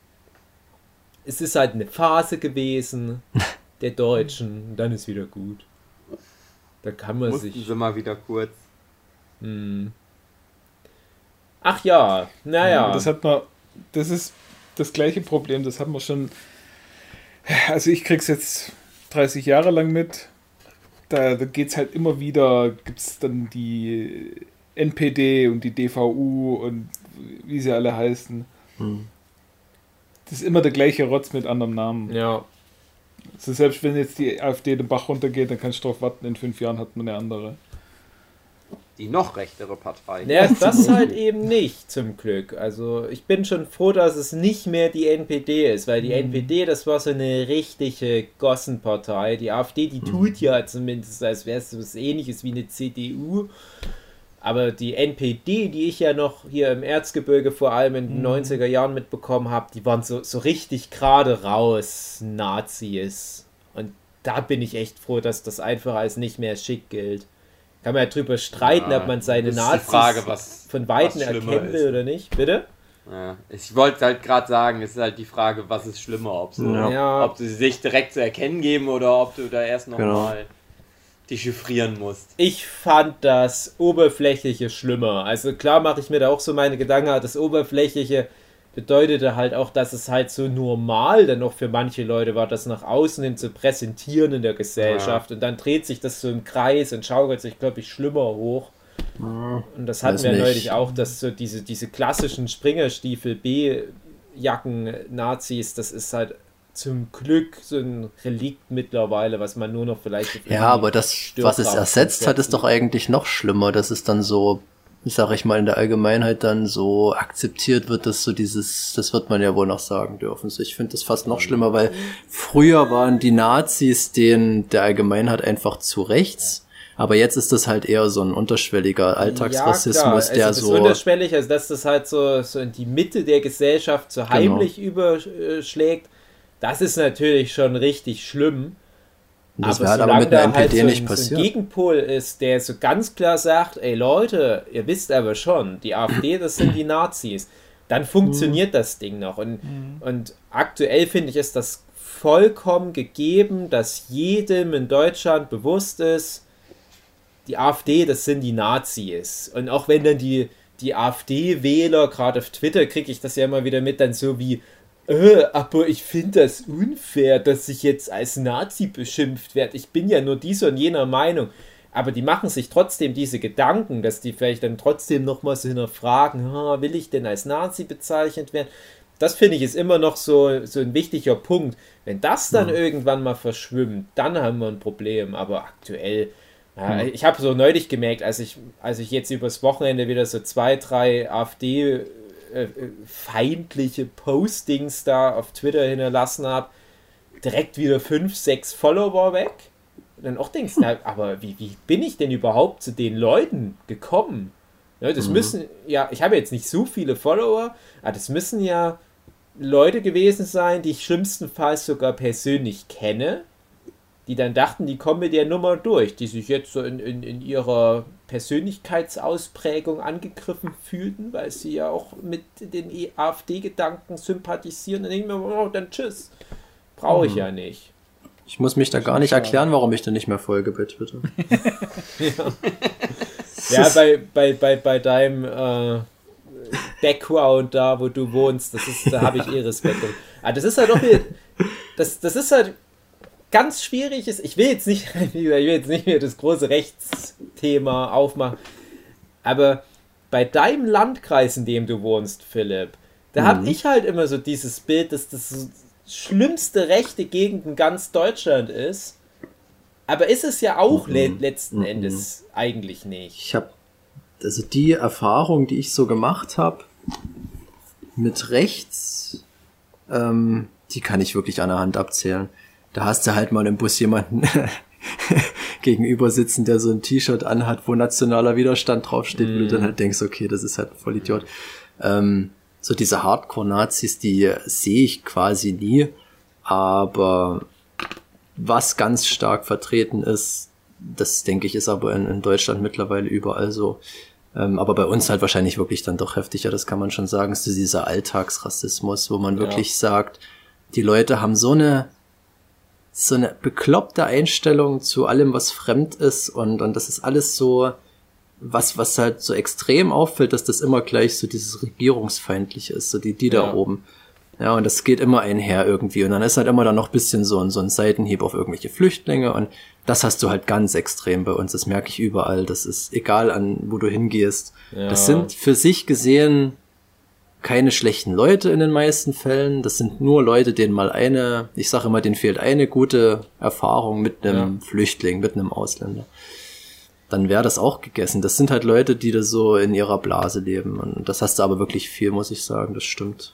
Speaker 3: Es ist halt eine Phase gewesen der Deutschen, und dann ist wieder gut. Da kann man
Speaker 2: Mussten
Speaker 3: sich.
Speaker 2: sie mal wieder kurz.
Speaker 3: Hm. Ach ja, naja.
Speaker 4: Das hat man, das ist das gleiche Problem, das haben wir schon. Also ich krieg's jetzt 30 Jahre lang mit. Da, da geht's halt immer wieder, gibt's dann die NPD und die DVU und wie sie alle heißen.
Speaker 5: Hm.
Speaker 4: Das ist immer der gleiche Rotz mit anderem Namen.
Speaker 3: ja.
Speaker 4: Also selbst wenn jetzt die AfD den Bach runtergeht, dann kannst du drauf warten, in fünf Jahren hat man eine andere.
Speaker 2: Die noch rechtere Partei.
Speaker 3: Naja, das halt eben nicht, zum Glück. Also ich bin schon froh, dass es nicht mehr die NPD ist, weil die NPD, das war so eine richtige Gossenpartei. Die AfD, die tut ja zumindest, als wäre es so was ähnliches wie eine CDU. Aber die NPD, die ich ja noch hier im Erzgebirge vor allem in den 90er Jahren mitbekommen habe, die waren so, so richtig gerade raus Nazis. Und da bin ich echt froh, dass das einfach als nicht mehr schick gilt. Kann man ja drüber streiten,
Speaker 2: Ja,
Speaker 3: ob man seine Nazis
Speaker 2: Frage, was-
Speaker 3: von Weitem erkennen will oder nicht. Bitte?
Speaker 2: Ja, ich wollte halt gerade sagen, es ist halt die Frage, was ist schlimmer, ob, so,
Speaker 5: Ja.
Speaker 2: Ob sie sich direkt zu erkennen geben oder ob du da erst
Speaker 5: Genau.
Speaker 2: Nochmal dechiffrieren musst.
Speaker 3: Ich fand das Oberflächliche schlimmer. Also klar mache ich mir da auch so meine Gedanken, aber das Oberflächliche bedeutete halt auch, dass es halt so normal dann noch für manche Leute war, das nach außen hin zu präsentieren in der Gesellschaft. Und dann dreht sich das so im Kreis und schaukelt sich, glaube ich, schlimmer hoch. Und das hatten wir
Speaker 5: nicht.
Speaker 3: neulich auch, dass so diese, diese klassischen Springerstiefel B-Jacken-Nazis, das ist halt zum Glück so ein Relikt mittlerweile, was man nur noch vielleicht
Speaker 5: Ja, aber das, was es ersetzt hat, ist doch eigentlich noch schlimmer, dass es dann so, sag ich mal, in der Allgemeinheit dann so akzeptiert wird, dass so dieses, das wird man ja wohl noch sagen dürfen. So, Ich finde das fast noch schlimmer, weil früher waren die Nazis den der Allgemeinheit einfach zu rechts. Aber jetzt ist das halt eher so ein unterschwelliger Alltagsrassismus,
Speaker 3: ja,
Speaker 5: der
Speaker 3: also
Speaker 5: so.
Speaker 3: unterschwellig, also dass das halt so, so in die Mitte der Gesellschaft so heimlich überschlägt, das ist natürlich schon richtig schlimm.
Speaker 5: Das wäre halt aber
Speaker 3: solange
Speaker 5: mit einer
Speaker 3: da halt
Speaker 5: NPD
Speaker 3: so
Speaker 5: nicht
Speaker 3: ein, So
Speaker 5: passiert.
Speaker 3: ein Gegenpol ist, der so ganz klar sagt, ey Leute, ihr wisst aber schon, die AfD, das sind die Nazis. Dann funktioniert das Ding noch. Und, und aktuell finde ich, ist das vollkommen gegeben, dass jedem in Deutschland bewusst ist, die AfD, das sind die Nazis. Und auch wenn dann die, die AfD-Wähler, gerade auf Twitter kriege ich das ja immer wieder mit, dann so wie, äh, aber ich finde das unfair, dass ich jetzt als Nazi beschimpft werde. Ich bin ja nur dieser und jener Meinung. Aber die machen sich trotzdem diese Gedanken, dass die vielleicht dann trotzdem nochmal so hinterfragen, "Ha, will ich denn als Nazi bezeichnet werden? Das finde ich ist immer noch so, so ein wichtiger Punkt. Wenn das dann irgendwann mal verschwimmt, dann haben wir ein Problem. Aber aktuell, ja, ich habe so neulich gemerkt, als ich, als ich jetzt übers Wochenende wieder so zwei, drei AfD äh, äh, feindliche Postings da auf Twitter hinterlassen habe, direkt wieder fünf, sechs Follower weg. Und dann auch denkst, na, aber wie, wie bin ich denn überhaupt zu den Leuten gekommen? Ja, das müssen, ja, ich habe jetzt nicht so viele Follower, aber das müssen ja Leute gewesen sein, die ich schlimmstenfalls sogar persönlich kenne, die dann dachten, die kommen mit der Nummer durch, die sich jetzt so in, in, in ihrer Persönlichkeitsausprägung angegriffen fühlten, weil sie ja auch mit den AfD-Gedanken sympathisieren. Dann denke ich mir, oh, dann tschüss. Brauche ich ja nicht.
Speaker 5: Ich muss mich da gar nicht erklären, warum ich da nicht mehr folge bei Twitter.
Speaker 3: Ja, bei, bei, bei, bei deinem äh, Background da, wo du wohnst, das ist, da habe ich eh Respekt. Aber das ist halt doch das, das ist halt ganz schwierig. Ist, ich will jetzt nicht, ich will jetzt nicht mehr das große Rechtsthema aufmachen, aber bei deinem Landkreis, in dem du wohnst, Philipp, da habe ich halt immer so dieses Bild, dass das schlimmste rechte Gegend in ganz Deutschland ist. Aber ist es ja auch le letzten Endes eigentlich nicht.
Speaker 5: Ich habe also die Erfahrung, die ich so gemacht habe mit rechts, ähm, die kann ich wirklich an der Hand abzählen. Da hast du halt mal im Bus jemanden gegenüber sitzen, der so ein T-Shirt anhat, wo nationaler Widerstand draufsteht, wo du dann halt denkst, okay, das ist halt ein Vollidiot. Ähm, so diese Hardcore-Nazis, die sehe ich quasi nie. Aber was ganz stark vertreten ist, das denke ich, ist aber in, in Deutschland mittlerweile überall so. Ähm, aber bei uns halt wahrscheinlich wirklich dann doch heftiger, das kann man schon sagen, ist dieser Alltagsrassismus, wo man
Speaker 3: Ja.
Speaker 5: wirklich sagt, die Leute haben so eine so eine bekloppte Einstellung zu allem, was fremd ist und, und das ist alles so, was, was halt so extrem auffällt, dass das immer gleich so dieses regierungsfeindliche ist, so die, die da
Speaker 3: Ja.
Speaker 5: oben. Ja, und das geht immer einher irgendwie. Und dann ist halt immer dann noch ein bisschen so ein, so ein Seitenhieb auf irgendwelche Flüchtlinge. Und das hast du halt ganz extrem bei uns. Das merke ich überall. Das ist egal an, wo du hingehst.
Speaker 3: Ja.
Speaker 5: Das sind für sich gesehen keine schlechten Leute in den meisten Fällen. Das sind nur Leute, denen mal eine, ich sage immer, denen fehlt eine gute Erfahrung mit einem Flüchtling, mit einem Ausländer. Dann wäre das auch gegessen. Das sind halt Leute, die da so in ihrer Blase leben. Und das hast du aber wirklich viel, muss ich sagen. Das stimmt.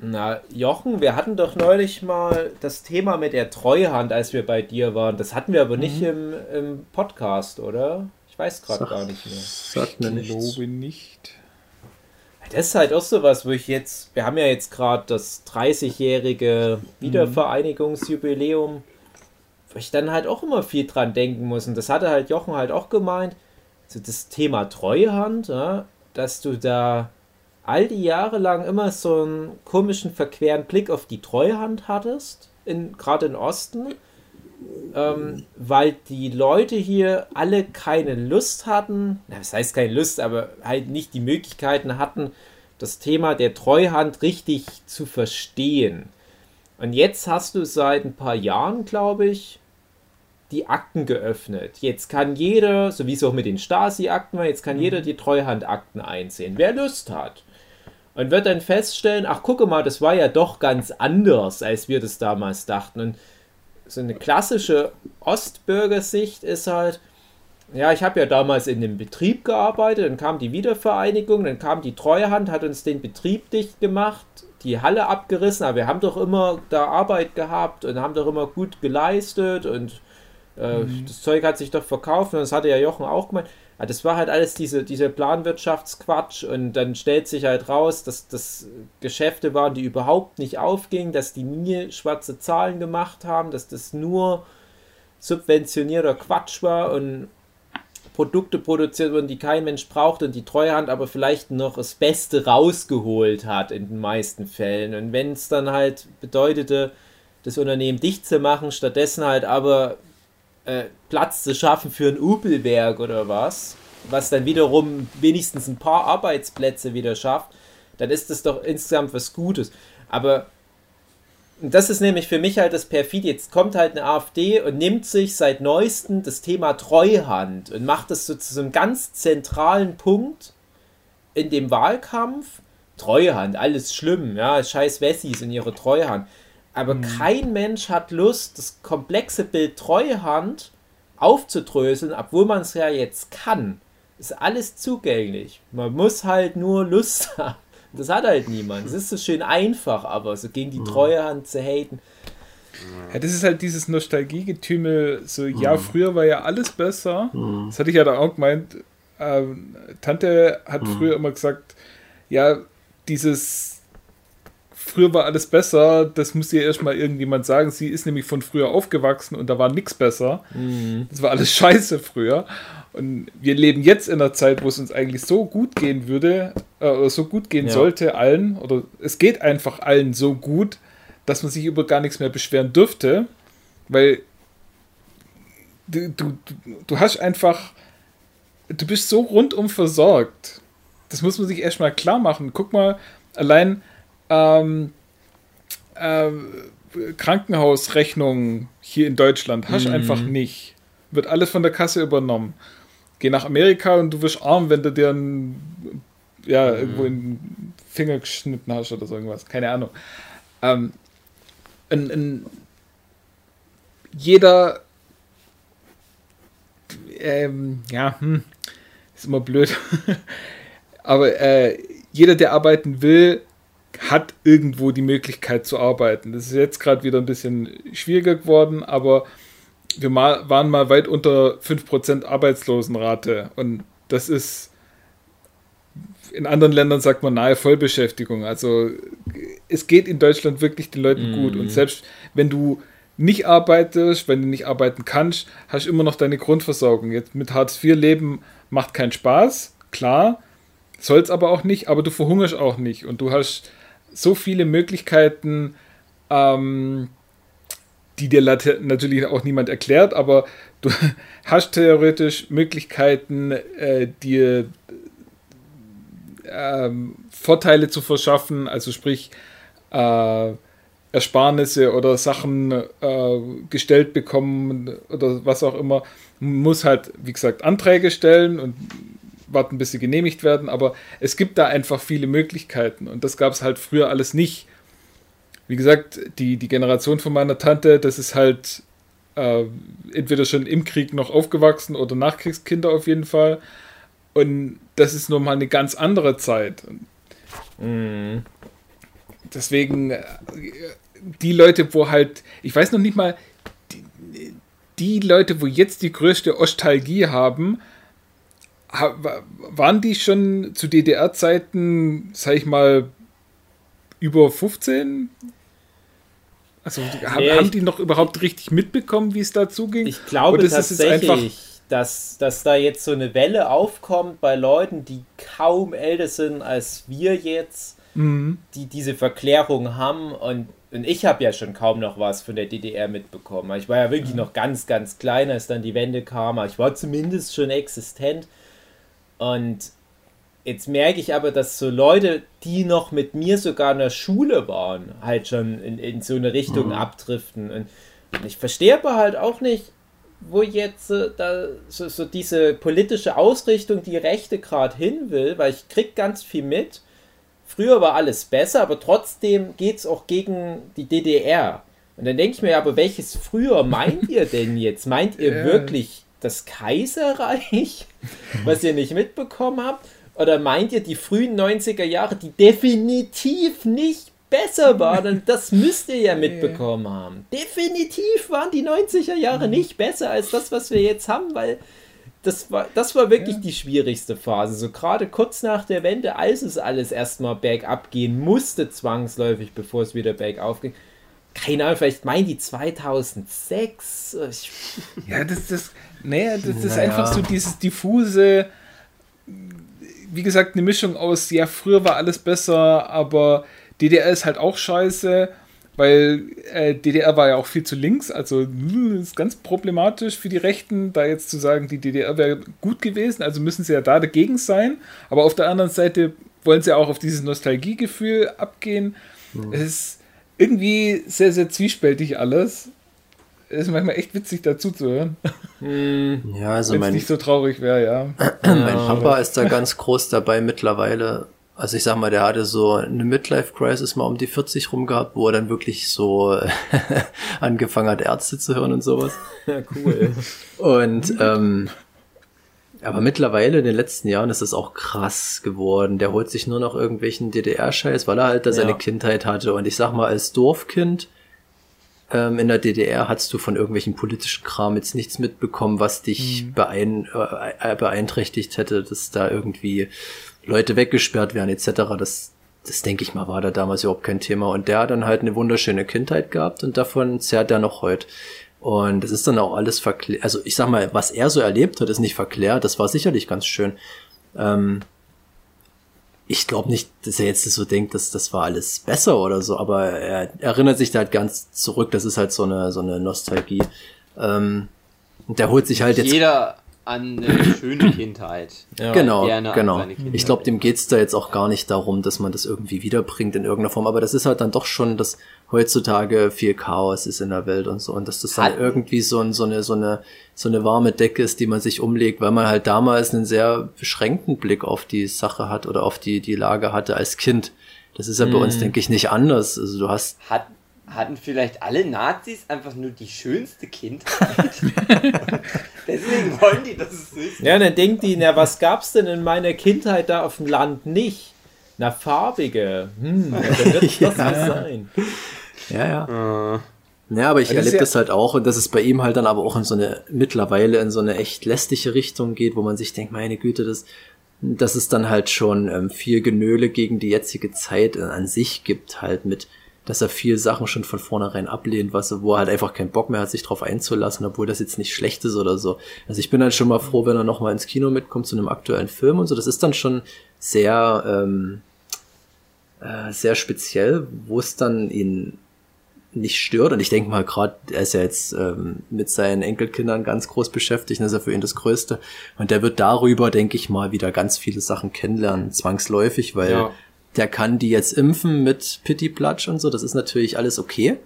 Speaker 3: Na, Jochen, wir hatten doch neulich mal das Thema mit der Treuhand, als wir bei dir waren. Das hatten wir aber nicht im, im Podcast, oder? Ich weiß gerade gar nicht mehr.
Speaker 5: Sagt mir
Speaker 4: Ich
Speaker 5: nichts.
Speaker 4: glaube nicht.
Speaker 3: Das ist halt auch sowas, wo ich jetzt, wir haben ja jetzt gerade das 30-jährige Wiedervereinigungsjubiläum, wo ich dann halt auch immer viel dran denken muss. Und das hatte halt Jochen halt auch gemeint, so das Thema Treuhand, ja, dass du da all die Jahre lang immer so einen komischen, verqueren Blick auf die Treuhand hattest, in, gerade im Osten, ähm, weil die Leute hier alle keine Lust hatten, na, das heißt keine Lust, aber halt nicht die Möglichkeiten hatten, das Thema der Treuhand richtig zu verstehen. Und jetzt hast du seit ein paar Jahren, glaube ich, die Akten geöffnet. Jetzt kann jeder, so wie es auch mit den Stasi-Akten war, jetzt kann jeder die Treuhandakten einsehen, wer Lust hat. Und wird dann feststellen, ach gucke mal, das war ja doch ganz anders, als wir das damals dachten. Und so eine klassische Ostbürgersicht ist halt, ja, ich habe ja damals in dem Betrieb gearbeitet, dann kam die Wiedervereinigung, dann kam die Treuhand, hat uns den Betrieb dicht gemacht, die Halle abgerissen, aber wir haben doch immer da Arbeit gehabt und haben doch immer gut geleistet und äh, das Zeug hat sich doch verkauft und das hatte ja Jochen auch gemeint. Ja, das war halt alles diese, diese Planwirtschaftsquatsch und dann stellt sich halt raus, dass das Geschäfte waren, die überhaupt nicht aufgingen, dass die nie schwarze Zahlen gemacht haben, dass das nur subventionierter Quatsch war und Produkte produziert wurden, die kein Mensch braucht und die Treuhand aber vielleicht noch das Beste rausgeholt hat in den meisten Fällen. Und wenn es dann halt bedeutete, das Unternehmen dicht zu machen, stattdessen halt aber äh, Platz zu schaffen für ein Opelwerk oder was, was dann wiederum wenigstens ein paar Arbeitsplätze wieder schafft, dann ist das doch insgesamt was Gutes. Aber das ist nämlich für mich halt das Perfid. Jetzt kommt halt eine AfD und nimmt sich seit neuestem das Thema Treuhand und macht das so zu einem ganz zentralen Punkt in dem Wahlkampf. Treuhand, alles schlimm, ja, scheiß Wessis in ihre Treuhand. Aber kein Mensch hat Lust, das komplexe Bild Treuhand aufzudröseln, obwohl man es ja jetzt kann. Ist alles zugänglich. Man muss halt nur Lust haben. Das hat halt niemand. Es ist so schön einfach, aber so gegen die Treuhand zu haten.
Speaker 4: Ja, das ist halt dieses Nostalgiegetümmel, so, ja, früher war ja alles besser. Das hatte ich ja da auch gemeint. Ähm, Tante hat früher immer gesagt, ja, dieses früher war alles besser, das muss ihr erstmal irgendjemand sagen. Sie ist nämlich von früher aufgewachsen und da war nichts besser. Das war alles scheiße früher. Und wir leben jetzt in einer Zeit, wo es uns eigentlich so gut gehen würde, äh, oder so gut gehen
Speaker 3: Ja.
Speaker 4: sollte allen, oder es geht einfach allen so gut, dass man sich über gar nichts mehr beschweren dürfte, weil du, du, du- du hast einfach, du bist so rundum versorgt. Das muss man sich erstmal klar machen. Guck mal, allein ähm, ähm, Krankenhausrechnungen hier in Deutschland hast du einfach nicht. Wird alles von der Kasse übernommen. Geh nach Amerika und du wirst arm, wenn du dir einen, ja, irgendwo in den Finger geschnitten hast oder so irgendwas. Keine Ahnung. Ähm, ein, ein, jeder, ähm, ja, hm, ist immer blöd. Aber äh, jeder, der arbeiten will, hat irgendwo die Möglichkeit zu arbeiten. Das ist jetzt gerade wieder ein bisschen schwieriger geworden, aber wir mal, waren mal weit unter 5% Arbeitslosenrate und das ist in anderen Ländern sagt man nahe Vollbeschäftigung. Also es geht in Deutschland wirklich den Leuten gut. Und selbst wenn du nicht arbeitest, wenn du nicht arbeiten kannst, hast du immer noch deine Grundversorgung. Jetzt mit Hartz IV leben macht keinen Spaß, klar, soll es aber auch nicht, aber du verhungerst auch nicht. Und du hast so viele Möglichkeiten, ähm, die dir natürlich auch niemand erklärt, aber du hast theoretisch Möglichkeiten, äh, dir ähm, Vorteile zu verschaffen, also sprich äh, Ersparnisse oder Sachen äh, gestellt bekommen oder was auch immer. Man muss halt, wie gesagt, Anträge stellen und warten, bis sie genehmigt werden, aber es gibt da einfach viele Möglichkeiten und das gab es halt früher alles nicht. Wie gesagt, die, die Generation von meiner Tante, das ist halt äh, entweder schon im Krieg noch aufgewachsen oder Nachkriegskinder auf jeden Fall. Und das ist nun mal eine ganz andere Zeit.
Speaker 3: Mhm.
Speaker 4: deswegen äh, die Leute, wo halt, ich weiß noch nicht mal, die, die Leute, wo jetzt die größte Ostalgie haben, waren die schon zu DDR-Zeiten, sag ich mal, über 15? Also haben,
Speaker 3: Nee,
Speaker 4: haben die noch überhaupt richtig mitbekommen, wie es dazu ging?
Speaker 3: Ich glaube
Speaker 4: Oder jetzt
Speaker 3: tatsächlich, dass, dass da jetzt so eine Welle aufkommt bei Leuten, die kaum älter sind als wir jetzt,
Speaker 4: Mhm.
Speaker 3: die diese Verklärung haben. Und, und ich habe ja schon kaum noch was von der DDR mitbekommen. Ich war ja wirklich noch ganz, ganz klein, als dann die Wende kam. Ich war zumindest schon existent. Und jetzt merke ich aber, dass so Leute, die noch mit mir sogar in der Schule waren, halt schon in, in so eine Richtung abdriften. Und, und ich verstehe aber halt auch nicht, wo jetzt äh, da so, so diese politische Ausrichtung die Rechte gerade hin will, weil ich krieg ganz viel mit. Früher war alles besser, aber trotzdem geht es auch gegen die DDR. Und dann denke ich mir, aber welches früher meint ihr denn jetzt? Meint ihr
Speaker 4: Ja.
Speaker 3: wirklich das Kaiserreich, was ihr nicht mitbekommen habt? Oder meint ihr die frühen 90er Jahre, die definitiv nicht besser waren? Das müsst ihr ja mitbekommen haben. Definitiv waren die 90er Jahre nicht besser als das, was wir jetzt haben, weil das war, das war wirklich die schwierigste Phase. So gerade kurz nach der Wende, als es alles erstmal bergab gehen musste, zwangsläufig, bevor es wieder bergauf ging. Keine Ahnung, vielleicht meinen die 2006. Ich,
Speaker 4: Ja, das, das, nee, das ist
Speaker 5: Naja.
Speaker 4: einfach so dieses diffuse, wie gesagt, eine Mischung aus, ja, früher war alles besser, aber DDR ist halt auch scheiße, weil äh, DDR war ja auch viel zu links, also hm, ist ganz problematisch für die Rechten, da jetzt zu sagen, die DDR wäre gut gewesen, also müssen sie ja da dagegen sein, aber auf der anderen Seite wollen sie auch auf dieses Nostalgiegefühl abgehen. Es ist irgendwie sehr, sehr zwiespältig alles. Es ist manchmal echt witzig dazu zu hören,
Speaker 5: Ja, also
Speaker 4: wenn es
Speaker 5: mein,
Speaker 4: nicht so traurig wäre, ja.
Speaker 5: mein Papa ist da ganz groß dabei mittlerweile. Also ich sag mal, der hatte so eine Midlife-Crisis mal um die 40 rum gehabt, wo er dann wirklich so angefangen hat, Ärzte zu hören und sowas.
Speaker 3: ja, cool.
Speaker 5: Und ähm, aber mittlerweile in den letzten Jahren ist das auch krass geworden. Der holt sich nur noch irgendwelchen DDR-Scheiß, weil er halt da seine
Speaker 3: Ja.
Speaker 5: Kindheit hatte. Und ich sag mal, als Dorfkind ähm, in der DDR hast du von irgendwelchen politischen Kram jetzt nichts mitbekommen, was dich beein äh, beeinträchtigt hätte, dass da irgendwie Leute weggesperrt werden etc. Das, das denke ich mal, war da damals überhaupt kein Thema. Und der hat dann halt eine wunderschöne Kindheit gehabt und davon zerrt er noch heute. Und das ist dann auch alles verklärt. Also ich sag mal, was er so erlebt hat, ist nicht verklärt. Das war sicherlich ganz schön. Ähm, ich glaube nicht, dass er jetzt so denkt, dass das war alles besser oder so, aber er erinnert sich da halt ganz zurück. Das ist halt so eine, so eine Nostalgie. Ähm, und der holt sich halt jetzt
Speaker 2: Jeder an eine schöne Kindheit.
Speaker 3: Ja.
Speaker 5: genau,
Speaker 2: gerne
Speaker 5: genau. Ich glaube, dem geht's da jetzt auch gar nicht darum, dass man das irgendwie wiederbringt in irgendeiner Form. Aber das ist halt dann doch schon, dass heutzutage viel Chaos ist in der Welt und so. Und dass das dann
Speaker 2: Hat-
Speaker 5: irgendwie so, ein, so, eine, so, eine, so eine warme Decke ist, die man sich umlegt, weil man halt damals einen sehr beschränkten Blick auf die Sache hat oder auf die, die Lage hatte als Kind. Das ist ja bei uns, denke ich, nicht anders. Also du hast
Speaker 2: Hat, hatten vielleicht alle Nazis einfach nur die schönste Kindheit? Deswegen wollen die, dass es so ist.
Speaker 3: Ja, dann denkt die, na, was gab's denn in meiner Kindheit da auf dem Land nicht? Na, farbige. Hm, ja, dann wird das was sein.
Speaker 5: Ja, ja.
Speaker 2: Äh,
Speaker 5: Ja, aber ich
Speaker 4: das
Speaker 5: erlebe
Speaker 4: ja-
Speaker 5: das halt auch und dass es bei ihm halt dann aber auch in so eine, mittlerweile in so eine echt lästige Richtung geht, wo man sich denkt, meine Güte, das, dass es dann halt schon ähm, viel Genöle gegen die jetzige Zeit an sich gibt, halt mit, dass er viel Sachen schon von vornherein ablehnt, was, wo er halt einfach keinen Bock mehr hat, sich drauf einzulassen, obwohl das jetzt nicht schlecht ist oder so. Also ich bin dann schon mal froh, wenn er nochmal ins Kino mitkommt zu einem aktuellen Film und so. Das ist dann schon sehr, ähm, äh, sehr speziell, wo es dann ihn nicht stört. Und ich denke mal, gerade, er ist ja jetzt ähm, mit seinen Enkelkindern ganz groß beschäftigt, das ist ja für ihn das Größte. Und der wird darüber, denke ich mal, wieder ganz viele Sachen kennenlernen, zwangsläufig, weil
Speaker 3: Ja.
Speaker 5: Der kann die jetzt impfen mit Pittiplatsch und so, das ist natürlich alles okay.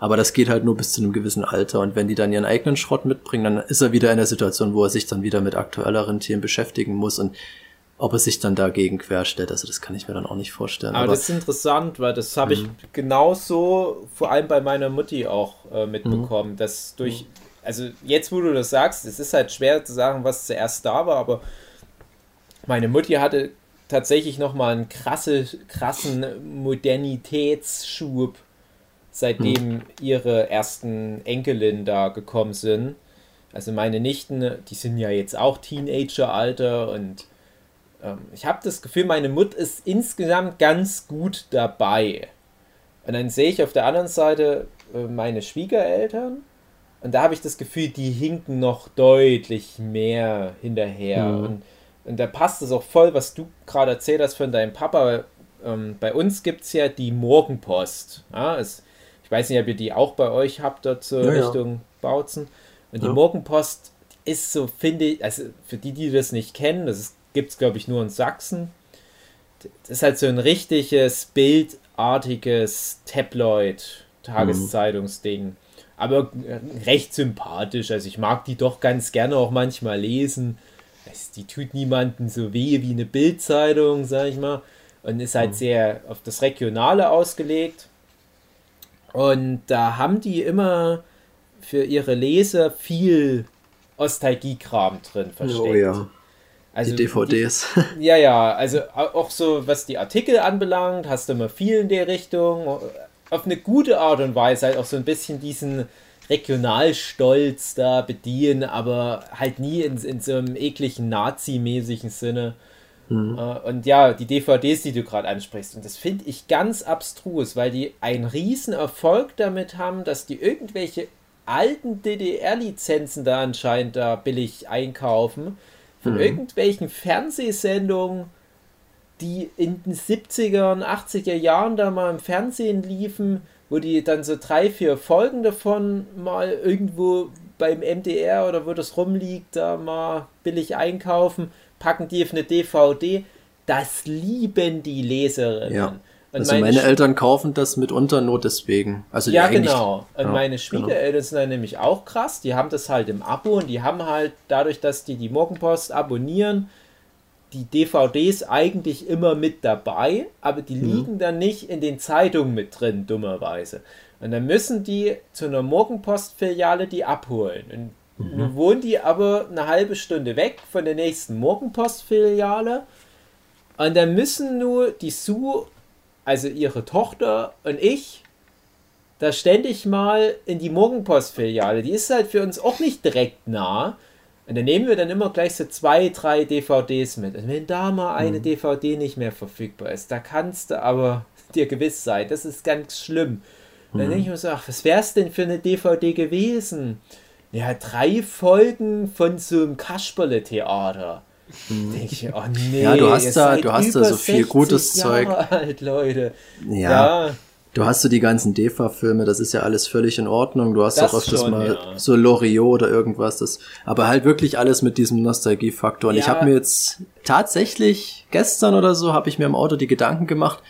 Speaker 5: Aber das geht halt nur bis zu einem gewissen Alter. Und wenn die dann ihren eigenen Schrott mitbringen, dann ist er wieder in der Situation, wo er sich dann wieder mit aktuelleren Themen beschäftigen muss. Und ob er sich dann dagegen querstellt, also das kann ich mir dann auch nicht vorstellen.
Speaker 3: Aber, das ist interessant, weil das habe ich
Speaker 5: Mhm.
Speaker 3: genauso vor allem bei meiner Mutti auch äh,
Speaker 5: Mhm.
Speaker 3: mitbekommen, dass durch, also jetzt wo du das sagst, es ist halt schwer zu sagen, was zuerst da war, aber meine Mutti hatte tatsächlich nochmal einen krasse, krassen Modernitätsschub, seitdem
Speaker 5: Mhm.
Speaker 3: ihre ersten Enkelinnen da gekommen sind. Also meine Nichten, die sind ja jetzt auch Teenageralter und ähm, ich habe das Gefühl, meine Mutter ist insgesamt ganz gut dabei. Und dann sehe ich auf der anderen Seite äh, meine Schwiegereltern und da habe ich das Gefühl, die hinken noch deutlich mehr hinterher.
Speaker 5: Mhm.
Speaker 3: Und, und da passt es auch voll, was du gerade erzählt hast von deinem Papa. Ähm, bei uns gibt es ja die Morgenpost. Ja, es, ich weiß nicht, ob ihr die auch bei euch habt, dort zur
Speaker 5: Ja, ja.
Speaker 3: Richtung Bautzen. Und die
Speaker 5: Ja.
Speaker 3: Morgenpost ist so, finde ich, also für die, die das nicht kennen, das gibt es, glaube ich, nur in Sachsen. Das ist halt so ein richtiges, bildartiges Tabloid-Tageszeitungsding. Aber äh, recht sympathisch. Also ich mag die doch ganz gerne auch manchmal lesen. Es, die tut niemanden so weh wie eine Bildzeitung, sag ich mal. Und ist halt sehr auf das Regionale ausgelegt. Und da haben die immer für ihre Leser viel Ostalgiekram drin versteckt.
Speaker 5: Oh ja,
Speaker 3: Also
Speaker 5: die DVDs.
Speaker 3: ja, ja, also au- auch so, was die Artikel anbelangt, hast du immer viel in der Richtung. Auf eine gute Art und Weise halt auch so ein bisschen diesen Regionalstolz da bedienen, aber halt nie in, in so einem ekligen Nazi-mäßigen Sinne. Äh, Und ja, die DVDs, die du gerade ansprichst, und das finde ich ganz abstrus, weil die einen riesen Erfolg damit haben, dass die irgendwelche alten DDR-Lizenzen da anscheinend da billig einkaufen von irgendwelchen Fernsehsendungen, die in den 70er und 80er Jahren da mal im Fernsehen liefen, wo die dann so drei, vier Folgen davon mal irgendwo beim MDR oder wo das rumliegt, da mal billig einkaufen, packen die auf eine DVD. Das lieben die Leserinnen.
Speaker 5: Ja.
Speaker 3: Und
Speaker 5: Also meine
Speaker 3: Sch-
Speaker 5: Eltern kaufen das mitunter nur deswegen. Also
Speaker 3: ja, genau. Und
Speaker 5: Ja,
Speaker 3: meine
Speaker 5: genau.
Speaker 3: Schwiegereltern sind dann nämlich auch krass. Die haben das halt im Abo und die haben halt dadurch, dass die die Morgenpost abonnieren, die DVDs eigentlich immer mit dabei, aber die
Speaker 5: Mhm.
Speaker 3: liegen dann nicht in den Zeitungen mit drin, dummerweise. Und dann müssen die zu einer Morgenpost-Filiale die abholen. Und
Speaker 5: Mhm.
Speaker 3: nun wohnen die aber eine halbe Stunde weg von der nächsten Morgenpost-Filiale. Und dann müssen nur die Sue, also ihre Tochter und ich, da ständig mal in die Morgenpost-Filiale. Die ist halt für uns auch nicht direkt nah. Und dann nehmen wir dann immer gleich so zwei, drei DVDs mit. Und wenn da mal eine DVD nicht mehr verfügbar ist, da kannst du aber dir gewiss sein, das ist ganz schlimm. Und Dann denke ich mir so, ach, was wär's denn für eine DVD gewesen? Ja, drei Folgen von so einem Kasperle-Theater. Denke ich, mir, oh nee,
Speaker 5: Ja, du hast da- du hast da so viel
Speaker 3: 60
Speaker 5: gutes Zeug.
Speaker 3: Jahre alt, Leute.
Speaker 5: Ja,
Speaker 3: ja.
Speaker 5: Du hast so die ganzen DEFA-Filme, das ist ja alles völlig in Ordnung. Du hast
Speaker 3: Das
Speaker 5: auch öfters
Speaker 3: schon,
Speaker 5: mal
Speaker 3: ja.
Speaker 5: so Loriot oder irgendwas. Das, aber halt wirklich alles mit diesem Nostalgiefaktor. Und ich
Speaker 3: Ja.
Speaker 5: habe mir jetzt tatsächlich gestern oder so, habe ich mir im Auto die Gedanken gemacht,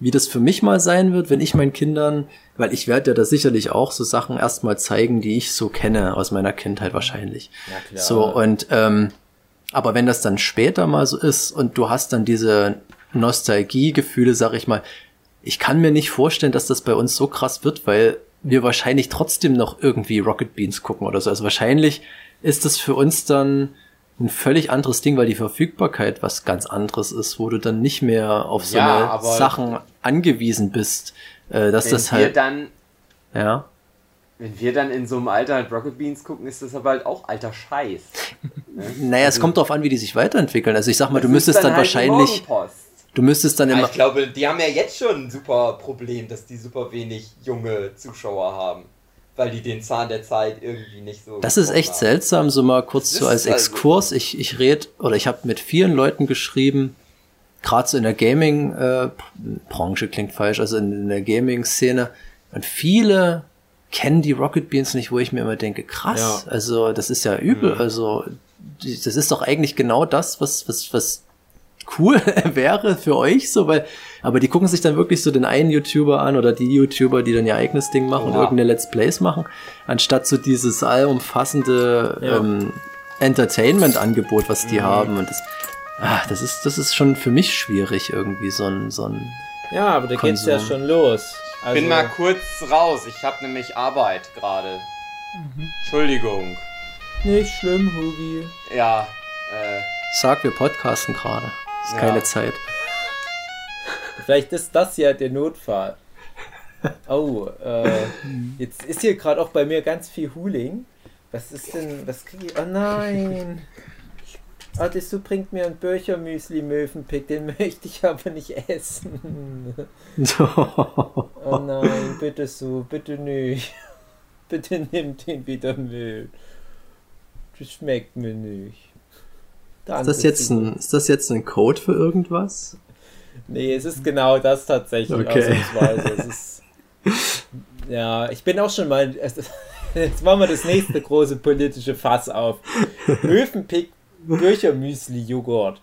Speaker 5: wie das für mich mal sein wird, wenn ich meinen Kindern, weil ich werde ja da sicherlich auch so Sachen erstmal zeigen, die ich so kenne aus meiner Kindheit wahrscheinlich.
Speaker 3: Ja, klar.
Speaker 5: So, und ähm, aber wenn das dann später mal so ist und du hast dann diese Nostalgiegefühle, sag ich mal, ich kann mir nicht vorstellen, dass das bei uns so krass wird, weil wir wahrscheinlich trotzdem noch irgendwie Rocket Beans gucken oder so. Also wahrscheinlich ist das für uns dann ein völlig anderes Ding, weil die Verfügbarkeit was ganz anderes ist, wo du dann nicht mehr auf so
Speaker 3: Ja,
Speaker 5: Sachen angewiesen bist, äh, dass
Speaker 2: Wenn
Speaker 5: das
Speaker 2: wir
Speaker 5: halt,
Speaker 2: dann
Speaker 5: ja,
Speaker 2: wenn wir dann in so einem Alter halt Rocket Beans gucken, ist das aber halt auch alter Scheiß. Ne?
Speaker 5: Naja, es kommt darauf an, wie die sich weiterentwickeln. Also ich sag mal, du müsstest dann,
Speaker 2: halt
Speaker 5: wahrscheinlich, du müsstest dann
Speaker 2: Ja,
Speaker 5: immer,
Speaker 2: ich glaube, die haben ja jetzt schon ein super Problem, dass die super wenig junge Zuschauer haben. Weil die den Zahn der Zeit irgendwie nicht so.
Speaker 5: Das ist echt
Speaker 2: haben.
Speaker 5: seltsam, so mal kurz so als
Speaker 2: also-
Speaker 5: Exkurs. Ich, ich rede oder ich habe mit vielen Leuten geschrieben, gerade so in der Gaming-Branche klingt falsch, also in, in der Gaming-Szene. Und viele kennen die Rocket Beans nicht, wo ich mir immer denke, krass,
Speaker 3: Ja.
Speaker 5: also das ist ja übel. Also die- das ist doch eigentlich genau das, was, was, was cool wäre für euch so, weil, aber die gucken sich dann wirklich so den einen YouTuber an oder die YouTuber, die dann ihr eigenes Ding machen und
Speaker 2: Ja.
Speaker 5: irgendeine Let's Plays machen, anstatt so dieses allumfassende
Speaker 3: Ja.
Speaker 5: ähm, Entertainment-Angebot, was die haben und das, ah, das ist, das ist schon für mich schwierig irgendwie so ein, so ein,
Speaker 3: Ja, aber da geht's ja
Speaker 5: Konsum.
Speaker 3: schon los. Also,
Speaker 2: Bin mal kurz raus, ich habe nämlich Arbeit gerade. Entschuldigung.
Speaker 3: Nicht schlimm, Hugi.
Speaker 2: Ja, äh,
Speaker 5: sag, wir podcasten gerade. Ist
Speaker 2: Ja.
Speaker 5: keine Zeit.
Speaker 3: Vielleicht ist das ja der Notfall. Oh, äh, jetzt ist hier gerade auch bei mir ganz viel Huling. Was ist denn, was kriege ich? Oh nein! Oh, das so bringt mir ein Böchermüsli Möwenpick, den möchte ich aber nicht essen. Oh nein, bitte so, bitte nicht. Bitte nimm den wieder mit. Das schmeckt mir nicht.
Speaker 5: Ist das jetzt ein, ist das jetzt ein Code für irgendwas?
Speaker 3: Nee, es ist genau das tatsächlich.
Speaker 5: Okay.
Speaker 3: Ist, ja, ich bin auch schon mal. es- Jetzt machen wir das nächste große politische Fass auf. Mövenpick Büchermüsli-Joghurt.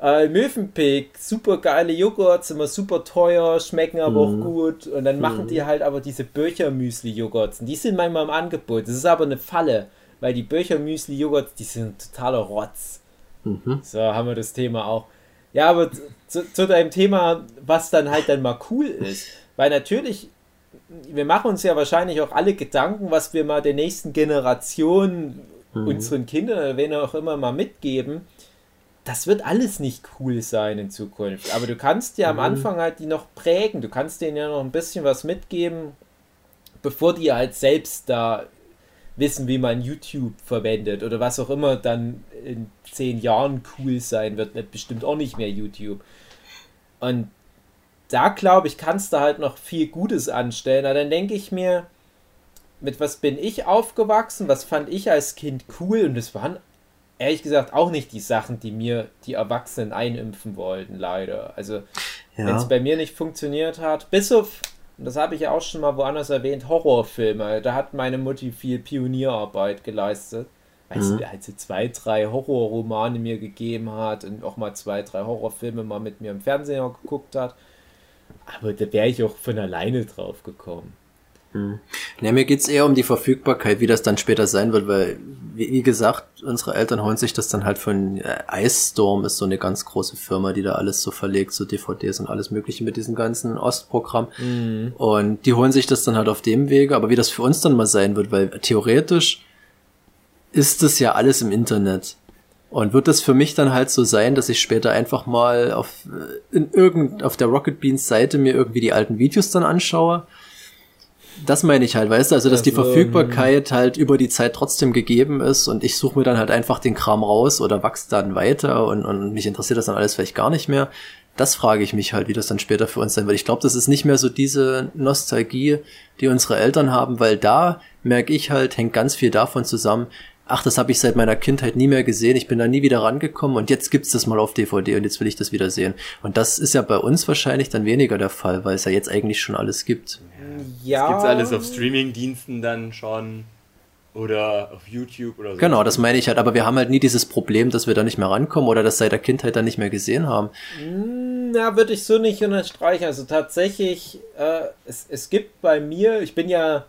Speaker 3: Äh, Mövenpick, super geile Joghurts, immer super teuer, schmecken aber
Speaker 5: Mhm.
Speaker 3: auch gut. Und dann machen die halt aber diese Büchermüsli-Joghurts. Und die sind manchmal im Angebot. Das ist aber eine Falle, weil die Büchermüsli-Joghurts, die sind totaler Rotz.
Speaker 5: Mhm.
Speaker 3: So, haben wir das Thema auch. Ja, aber zu, zu deinem Thema, was dann halt dann mal cool ist. Weil natürlich, wir machen uns ja wahrscheinlich auch alle Gedanken, was wir mal der nächsten Generation, unseren Kindern oder wen auch immer mal mitgeben. Das wird alles nicht cool sein in Zukunft. Aber du kannst ja am Anfang halt die noch prägen. Du kannst denen ja noch ein bisschen was mitgeben, bevor die halt selbst da wissen, wie man YouTube verwendet oder was auch immer dann in zehn Jahren cool sein wird, bestimmt auch nicht mehr YouTube. Und da glaube ich, kannst du halt noch viel Gutes anstellen. Aber dann denke ich mir, mit was bin ich aufgewachsen? Was fand ich als Kind cool? Und das waren ehrlich gesagt auch nicht die Sachen, die mir die Erwachsenen einimpfen wollten, leider. Also wenn es
Speaker 5: Ja.
Speaker 3: bei mir nicht funktioniert hat, bis auf, und das habe ich ja auch schon mal woanders erwähnt, Horrorfilme. Da hat meine Mutti viel Pionierarbeit geleistet. Weil sie halt so zwei, drei Horrorromane mir gegeben hat und auch mal zwei, drei Horrorfilme mal mit mir im Fernseher geguckt hat. Aber da wäre ich auch von alleine drauf gekommen.
Speaker 5: Ja, mir geht's eher um die Verfügbarkeit, wie das dann später sein wird, weil, wie, gesagt, unsere Eltern holen sich das dann halt von äh, Ice Storm, ist so eine ganz große Firma, die da alles so verlegt, so DVDs und alles mögliche mit diesem ganzen Ostprogramm. Und die holen sich das dann halt auf dem Wege, aber wie das für uns dann mal sein wird, weil theoretisch ist das ja alles im Internet. Und wird das für mich dann halt so sein, dass ich später einfach mal auf, äh, in irgend, auf der Rocket Beans Seite mir irgendwie die alten Videos dann anschaue? Das meine ich halt, weißt du, also dass die
Speaker 3: Also,
Speaker 5: Verfügbarkeit halt über die Zeit trotzdem gegeben ist und ich suche mir dann halt einfach den Kram raus oder wachse dann weiter und, und mich interessiert das dann alles vielleicht gar nicht mehr. Das frage ich mich halt, wie das dann später für uns sein wird. Ich glaube, das ist nicht mehr so diese Nostalgie, die unsere Eltern haben, weil da merke ich halt, hängt ganz viel davon zusammen, ach, das habe ich seit meiner Kindheit nie mehr gesehen, ich bin da nie wieder rangekommen und jetzt gibt's das mal auf DVD und jetzt will ich das wieder sehen. Und das ist ja bei uns wahrscheinlich dann weniger der Fall, weil es ja jetzt eigentlich schon alles gibt.
Speaker 3: Ja.
Speaker 2: gibt's alles auf Streaming-Diensten dann schon oder auf YouTube oder so.
Speaker 5: Genau, das meine ich halt, aber wir haben halt nie dieses Problem, dass wir da nicht mehr rankommen oder das seit der Kindheit dann nicht mehr gesehen haben.
Speaker 3: Na, würde ich so nicht unterstreichen. Also tatsächlich, äh, es, es gibt bei mir, ich bin ja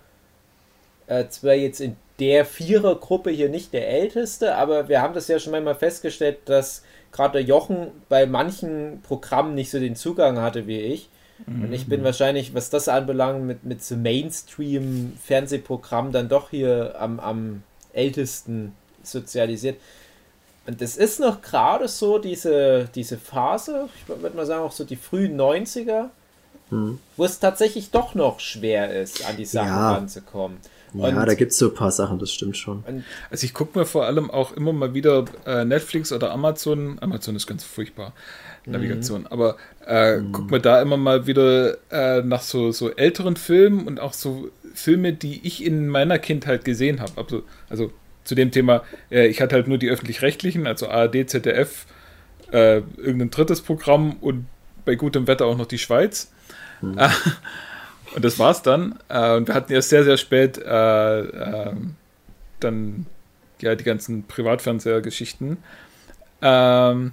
Speaker 3: äh, zwar jetzt in der Vierergruppe hier nicht der Älteste, aber wir haben das ja schon einmal festgestellt, dass gerade der Jochen bei manchen Programmen nicht so den Zugang hatte wie ich. Und ich bin wahrscheinlich, was das anbelangt, mit, mit so Mainstream-Fernsehprogrammen dann doch hier am, am ältesten sozialisiert. Und das ist noch gerade so diese, diese Phase, ich würde mal sagen auch so die frühen 90er, wo es tatsächlich doch noch schwer ist, an die Sachen
Speaker 5: Ja.
Speaker 3: ranzukommen.
Speaker 5: Ja,
Speaker 3: Und-
Speaker 5: da gibt's so ein paar Sachen, das stimmt schon.
Speaker 4: Also ich gucke mir vor allem auch immer mal wieder äh, Netflix oder Amazon. Amazon ist ganz furchtbar. Navigation. Aber äh, guck mir da immer mal wieder äh, nach so, so älteren Filmen und auch so Filme, die ich in meiner Kindheit gesehen habe. Also, also zu dem Thema, äh, ich hatte halt nur die öffentlich-rechtlichen, also ARD, ZDF, äh, irgendein drittes Programm und bei gutem Wetter auch noch die Schweiz. Äh, und das war's dann. Äh, und wir hatten erst sehr, sehr spät äh, ähm, dann ja die ganzen Privatfernsehgeschichten. Ähm,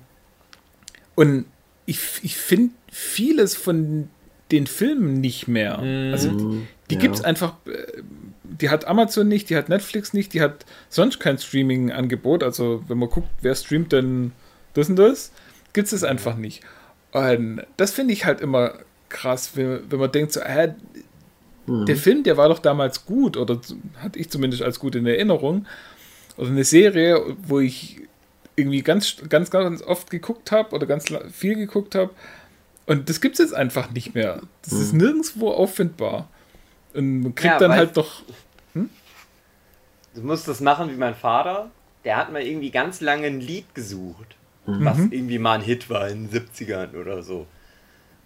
Speaker 4: und ich, ich finde vieles von den Filmen nicht mehr. Also die
Speaker 5: ja.
Speaker 4: gibt es einfach, äh, die hat Amazon nicht, die hat Netflix nicht, die hat sonst kein Streaming-Angebot. Also wenn man guckt, wer streamt denn das und das, gibt es einfach nicht. Und das finde ich halt immer krass, wenn, wenn man denkt so, hä, der Film, der war doch damals gut, oder hatte ich zumindest als gut in Erinnerung. Oder eine Serie, wo ich irgendwie ganz, ganz, ganz oft geguckt habe oder ganz viel geguckt habe. Und das gibt es jetzt einfach nicht mehr. Das ist nirgendwo auffindbar. Und man kriegt
Speaker 2: Ja,
Speaker 4: dann halt doch.
Speaker 2: Du musst das machen wie mein Vater. Der hat mal irgendwie ganz lange ein Lied gesucht, was irgendwie mal ein Hit war in den 70ern oder so.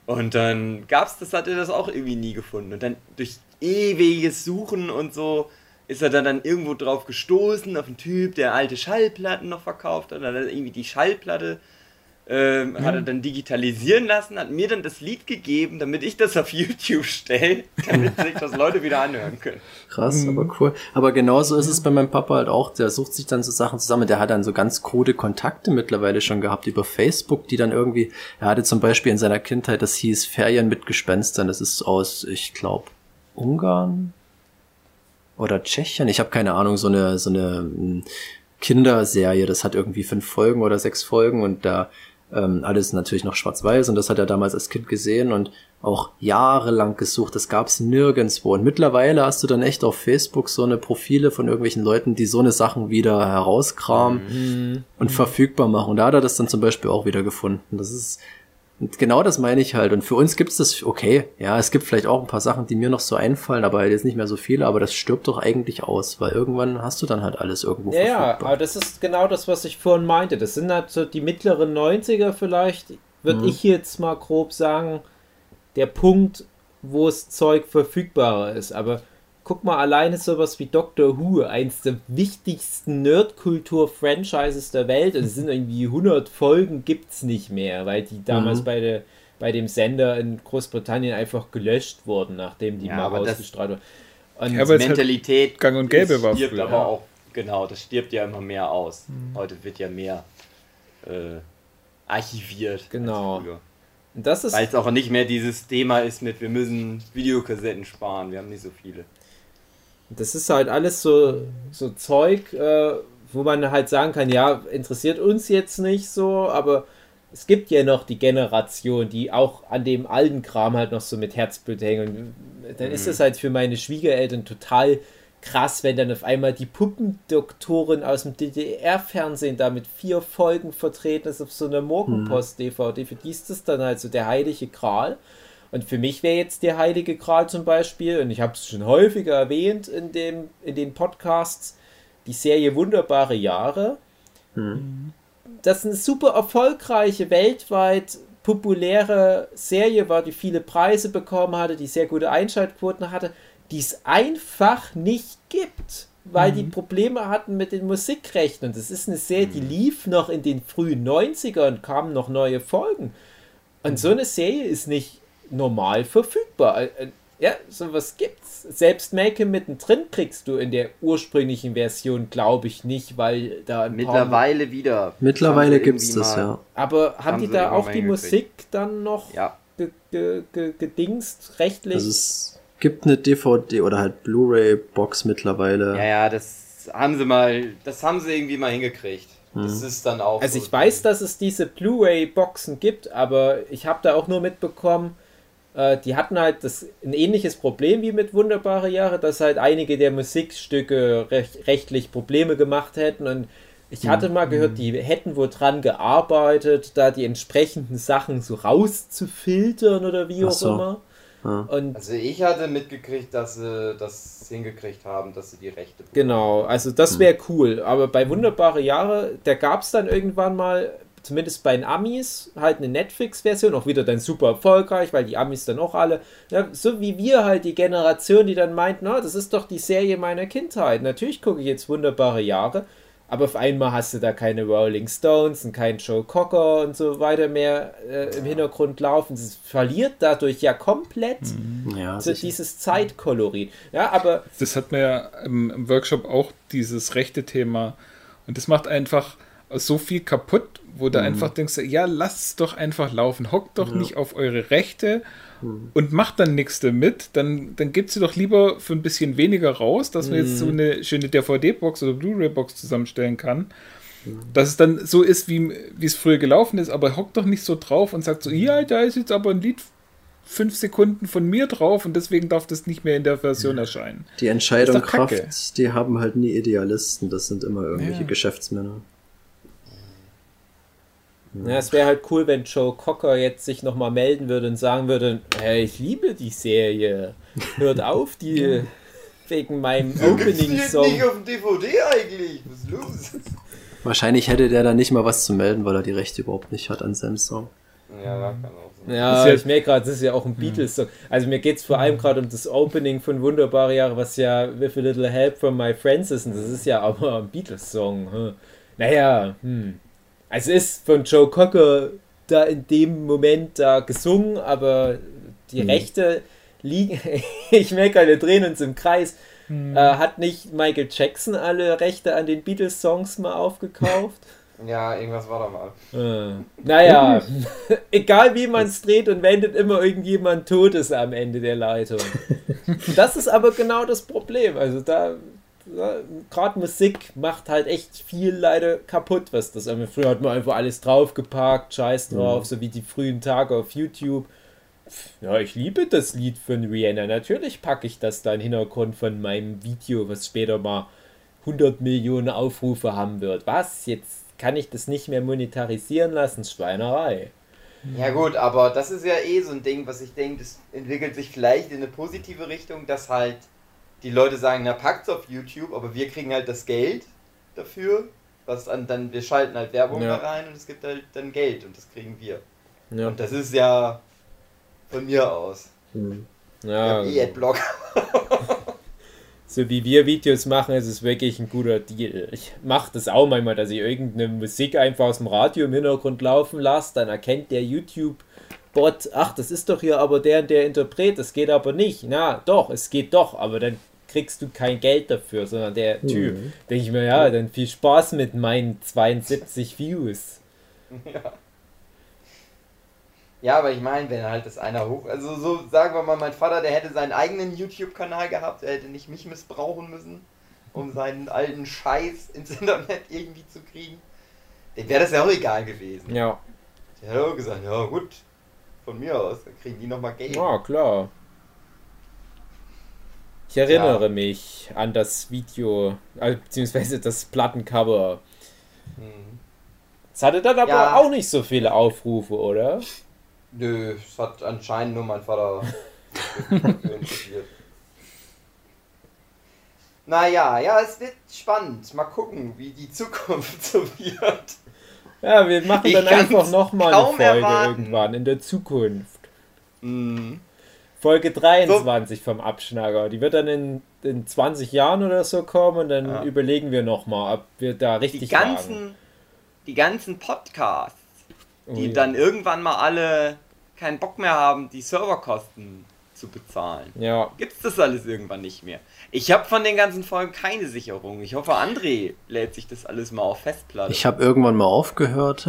Speaker 2: Und dann gab's das, hat er das auch irgendwie nie gefunden. Und dann durch ewiges Suchen und so ist er dann, dann irgendwo drauf gestoßen, auf einen Typ, der alte Schallplatten noch verkauft hat. Und dann hat er irgendwie die Schallplatte ähm, hat er dann digitalisieren lassen, hat mir dann das Lied gegeben, damit ich das auf YouTube stelle, damit sich das Leute wieder anhören können.
Speaker 5: Krass, aber cool. Aber genauso ist es bei meinem Papa halt auch. Der sucht sich dann so Sachen zusammen. Der hat dann so ganz krude Kontakte mittlerweile schon gehabt über Facebook, die dann irgendwie, er hatte zum Beispiel in seiner Kindheit, das hieß Ferien mit Gespenstern. Das ist aus, ich glaube, Ungarn oder Tschechien. Ich habe keine Ahnung, so eine, so eine mm, Kinderserie. Das hat irgendwie fünf Folgen oder sechs Folgen und da ähm, alles natürlich noch schwarz-weiß und das hat er damals als Kind gesehen und auch jahrelang gesucht. Das gab's nirgendwo. Und mittlerweile hast du dann echt auf Facebook so eine Profile von irgendwelchen Leuten, die so eine Sachen wieder herauskramen und verfügbar machen. Und da hat er das dann zum Beispiel auch wieder gefunden. Das ist und genau das meine ich halt. Und für uns gibt's das, okay, ja, es gibt vielleicht auch ein paar Sachen, die mir noch so einfallen, aber jetzt nicht mehr so viele, aber das stirbt doch eigentlich aus, weil irgendwann hast du dann halt alles irgendwo
Speaker 3: Ja, ja, aber das ist genau das, was ich vorhin meinte. Das sind halt so die mittleren 90er vielleicht, würde
Speaker 5: Mhm.
Speaker 3: ich jetzt mal grob sagen, der Punkt, wo das Zeug verfügbarer ist. Aber guck mal, alleine sowas wie Doctor Who, eins der wichtigsten Nerdkultur-Franchises der Welt, und es sind irgendwie 100 Folgen, gibt's nicht mehr, weil die damals
Speaker 5: Mhm.
Speaker 3: bei, der, bei dem Sender in Großbritannien einfach gelöscht wurden, nachdem die
Speaker 2: Ja,
Speaker 3: mal
Speaker 2: aber das-
Speaker 3: ausgestrahlt wurden. Und
Speaker 4: Ja, Weil's halt
Speaker 2: Mentalität
Speaker 4: gang und gäbe war
Speaker 2: stirbt
Speaker 4: früher.
Speaker 2: aber auch, genau, das stirbt ja immer mehr aus. Heute wird ja mehr äh, archiviert.
Speaker 3: Genau.
Speaker 2: Weil es auch nicht mehr dieses Thema ist mit, wir müssen Videokassetten sparen, wir haben nicht so viele.
Speaker 3: Das ist halt alles so, so Zeug, äh, wo man halt sagen kann, ja, interessiert uns jetzt nicht so, aber es gibt ja noch die Generation, die auch an dem alten Kram halt noch so mit Herzblut hängen. Und dann ist es halt für meine Schwiegereltern total krass, wenn dann auf einmal die Puppendoktorin aus dem DDR-Fernsehen da mit vier Folgen vertreten ist auf so einer Morgenpost-DVD. Für die ist das dann halt so der heilige Gral. Und für mich wäre jetzt der Heilige Gral zum Beispiel, und ich habe es schon häufiger erwähnt in, dem, in den Podcasts, die Serie Wunderbare Jahre. Das eine super erfolgreiche, weltweit populäre Serie war, die viele Preise bekommen hatte, die sehr gute Einschaltquoten hatte, die es einfach nicht gibt, weil die Probleme hatten mit den Musikrechten. Und das ist eine Serie, die lief noch in den frühen 90ern, kamen noch neue Folgen. Und so eine Serie ist nicht normal verfügbar. Äh, äh, Ja, sowas gibt's. Selbst Make mittendrin kriegst du in der ursprünglichen Version, glaube ich, nicht, weil da ein paar.
Speaker 2: Mittlerweile wieder.
Speaker 5: Mittlerweile gibt's das,
Speaker 2: mal-
Speaker 5: ja.
Speaker 3: Aber haben
Speaker 2: haben
Speaker 3: die
Speaker 2: sie
Speaker 3: da auch die. Musik dann noch
Speaker 2: Ja,
Speaker 3: ge ge ge gedingst, rechtlich?
Speaker 5: Also es gibt eine DVD oder halt Blu-ray-Box mittlerweile.
Speaker 2: ja, ja, das haben sie mal, das haben sie irgendwie mal hingekriegt. Das ist dann auch.
Speaker 3: Also
Speaker 2: so
Speaker 3: ich weiß, dass es diese Blu-ray-Boxen gibt, aber ich habe da auch nur mitbekommen, äh, die hatten halt das, ein ähnliches Problem wie mit Wunderbare Jahre, dass halt einige der Musikstücke recht, rechtlich Probleme gemacht hätten und ich hatte mal gehört, die hätten wohl dran gearbeitet, da die entsprechenden Sachen so rauszufiltern oder wie
Speaker 5: Ach
Speaker 3: auch
Speaker 5: so.
Speaker 3: immer. Und
Speaker 2: Also ich hatte mitgekriegt, dass sie das hingekriegt haben, dass sie die Rechte
Speaker 3: Genau, also das wäre cool. Aber bei Wunderbare Jahre, da gab es dann irgendwann mal, zumindest bei den Amis, halt eine Netflix-Version, auch wieder dann super erfolgreich, weil die Amis dann auch alle, ja, so wie wir halt die Generation, die dann meint, na, das ist doch die Serie meiner Kindheit. Natürlich gucke ich jetzt Wunderbare Jahre, aber auf einmal hast du da keine Rolling Stones und keinen Joe Cocker und so weiter mehr äh, im Hintergrund laufen. Es verliert dadurch ja komplett
Speaker 5: Ja,
Speaker 3: so dieses Zeitkolorit. Ja, aber
Speaker 4: Das hat man ja im, im Workshop auch, dieses rechte Thema. Und das macht einfach so viel kaputt, wo du einfach denkst, ja, lasst es doch einfach laufen. Hockt doch nicht auf eure Rechte und macht dann nichts damit. Dann, dann gebt sie doch lieber für ein bisschen weniger raus, dass man jetzt so eine schöne DVD-Box oder Blu-ray-Box zusammenstellen kann. Dass es dann so ist, wie, wie es früher gelaufen ist, aber hockt doch nicht so drauf und sagt so, ja, da ist jetzt aber ein Lied fünf Sekunden von mir drauf und deswegen darf das nicht mehr in der Version erscheinen.
Speaker 5: Die Entscheidung. Kraft, die haben halt nie Idealisten. Das sind immer irgendwelche
Speaker 4: Ja.
Speaker 5: Geschäftsmänner.
Speaker 3: Ja, es wäre halt cool, wenn Joe Cocker jetzt sich nochmal melden würde und sagen würde, hey, ich liebe die Serie. Hört auf, die wegen meinem Opening-Song.
Speaker 2: auf dem DVD eigentlich. Was ist los?
Speaker 5: Wahrscheinlich hätte der da nicht mal was zu melden, weil er die Rechte überhaupt nicht hat an seinem Song.
Speaker 2: Ja, kann auch sein.
Speaker 3: Ja, ich merke gerade, das ist ja auch ein Beatles-Song. Also mir geht es vor allem gerade um das Opening von Wunderbare Jahre, was ja With a Little Help from My Friends ist. Und das ist ja aber ein Beatles-Song. Naja, hm. Also es ist von Joe Cocker da in dem Moment da gesungen, aber die Rechte liegen. ich merke gerade, wir drehen uns im Kreis. Äh, hat nicht Michael Jackson alle Rechte an den Beatles-Songs mal aufgekauft?
Speaker 2: Ja, irgendwas war da mal.
Speaker 3: Äh, naja, egal wie man es dreht und wendet, immer irgendjemand tot ist am Ende der Leitung. Das ist aber genau das Problem. Also da gerade Musik macht halt echt viel leider kaputt, was das. Also früher hat man einfach alles draufgepackt, Scheiß drauf, so wie die frühen Tage auf YouTube. Ja, ich liebe das Lied von Rihanna. Natürlich packe ich das da in den Hintergrund von meinem Video, was später mal 100 Millionen Aufrufe haben wird. Was? Jetzt kann ich das nicht mehr monetarisieren lassen? Schweinerei.
Speaker 2: Ja gut, aber das ist ja eh so ein Ding, was ich denke, das entwickelt sich vielleicht in eine positive Richtung, dass halt die Leute sagen, na packt's auf YouTube, aber wir kriegen halt das Geld dafür, was dann, dann wir schalten halt Werbung
Speaker 3: Ja.
Speaker 2: da rein und es gibt halt dann Geld und das kriegen wir.
Speaker 3: Ja,
Speaker 2: Und das ist ja von mir aus.
Speaker 5: Hm.
Speaker 2: Ich
Speaker 3: ja
Speaker 2: hab eh Adblock.
Speaker 3: so wie wir Videos machen, ist es wirklich ein guter Deal. Ich mache das auch manchmal, dass ich irgendeine Musik einfach aus dem Radio im Hintergrund laufen lasse, dann erkennt der YouTube-Bot, ach, das ist doch hier aber der und der Interpret, das geht aber nicht. Na, doch, es geht doch, aber dann kriegst du kein Geld dafür, sondern der Typ. Denke ich mir, ja, dann viel Spaß mit meinen 72 Views.
Speaker 2: Ja, aber ich meine, wenn halt das einer hoch. Also so sagen wir mal, mein Vater, der hätte seinen eigenen YouTube-Kanal gehabt, er hätte nicht mich missbrauchen müssen, um seinen alten Scheiß ins Internet irgendwie zu kriegen. Dem wäre das ja auch egal gewesen.
Speaker 3: Ja,
Speaker 2: Der hätte auch gesagt, ja gut, von mir aus, dann kriegen die nochmal Geld.
Speaker 3: ja klar. Ich erinnere mich an das Video, äh, beziehungsweise das Plattencover.
Speaker 2: Hm.
Speaker 3: Es hatte dann aber
Speaker 2: Ja.
Speaker 3: auch nicht so viele Aufrufe, oder?
Speaker 2: Nö, es hat anscheinend nur mein Vater interessiert. Naja, ja, es wird spannend. Mal gucken, wie die Zukunft so wird.
Speaker 3: Ja, wir machen
Speaker 2: Ich
Speaker 3: dann einfach nochmal eine Folge
Speaker 2: erwarten.
Speaker 3: irgendwann in der Zukunft.
Speaker 2: Mhm.
Speaker 3: Folge 23 vom Abschnacker. Die wird dann in, in 20 Jahren oder so kommen und dann
Speaker 2: Ja.
Speaker 3: überlegen wir nochmal, ob wir da
Speaker 2: Die
Speaker 3: richtig wagen.
Speaker 2: ganzen, die ganzen Podcasts,
Speaker 3: Oh
Speaker 2: die
Speaker 3: ja.
Speaker 2: dann irgendwann mal alle keinen Bock mehr haben, die Serverkosten zu bezahlen.
Speaker 3: Ja,
Speaker 2: Gibt's das alles irgendwann nicht mehr? Ich habe von den ganzen Folgen keine Sicherung. Ich hoffe, André lädt sich das alles mal auf Festplatte.
Speaker 5: Ich habe irgendwann mal aufgehört.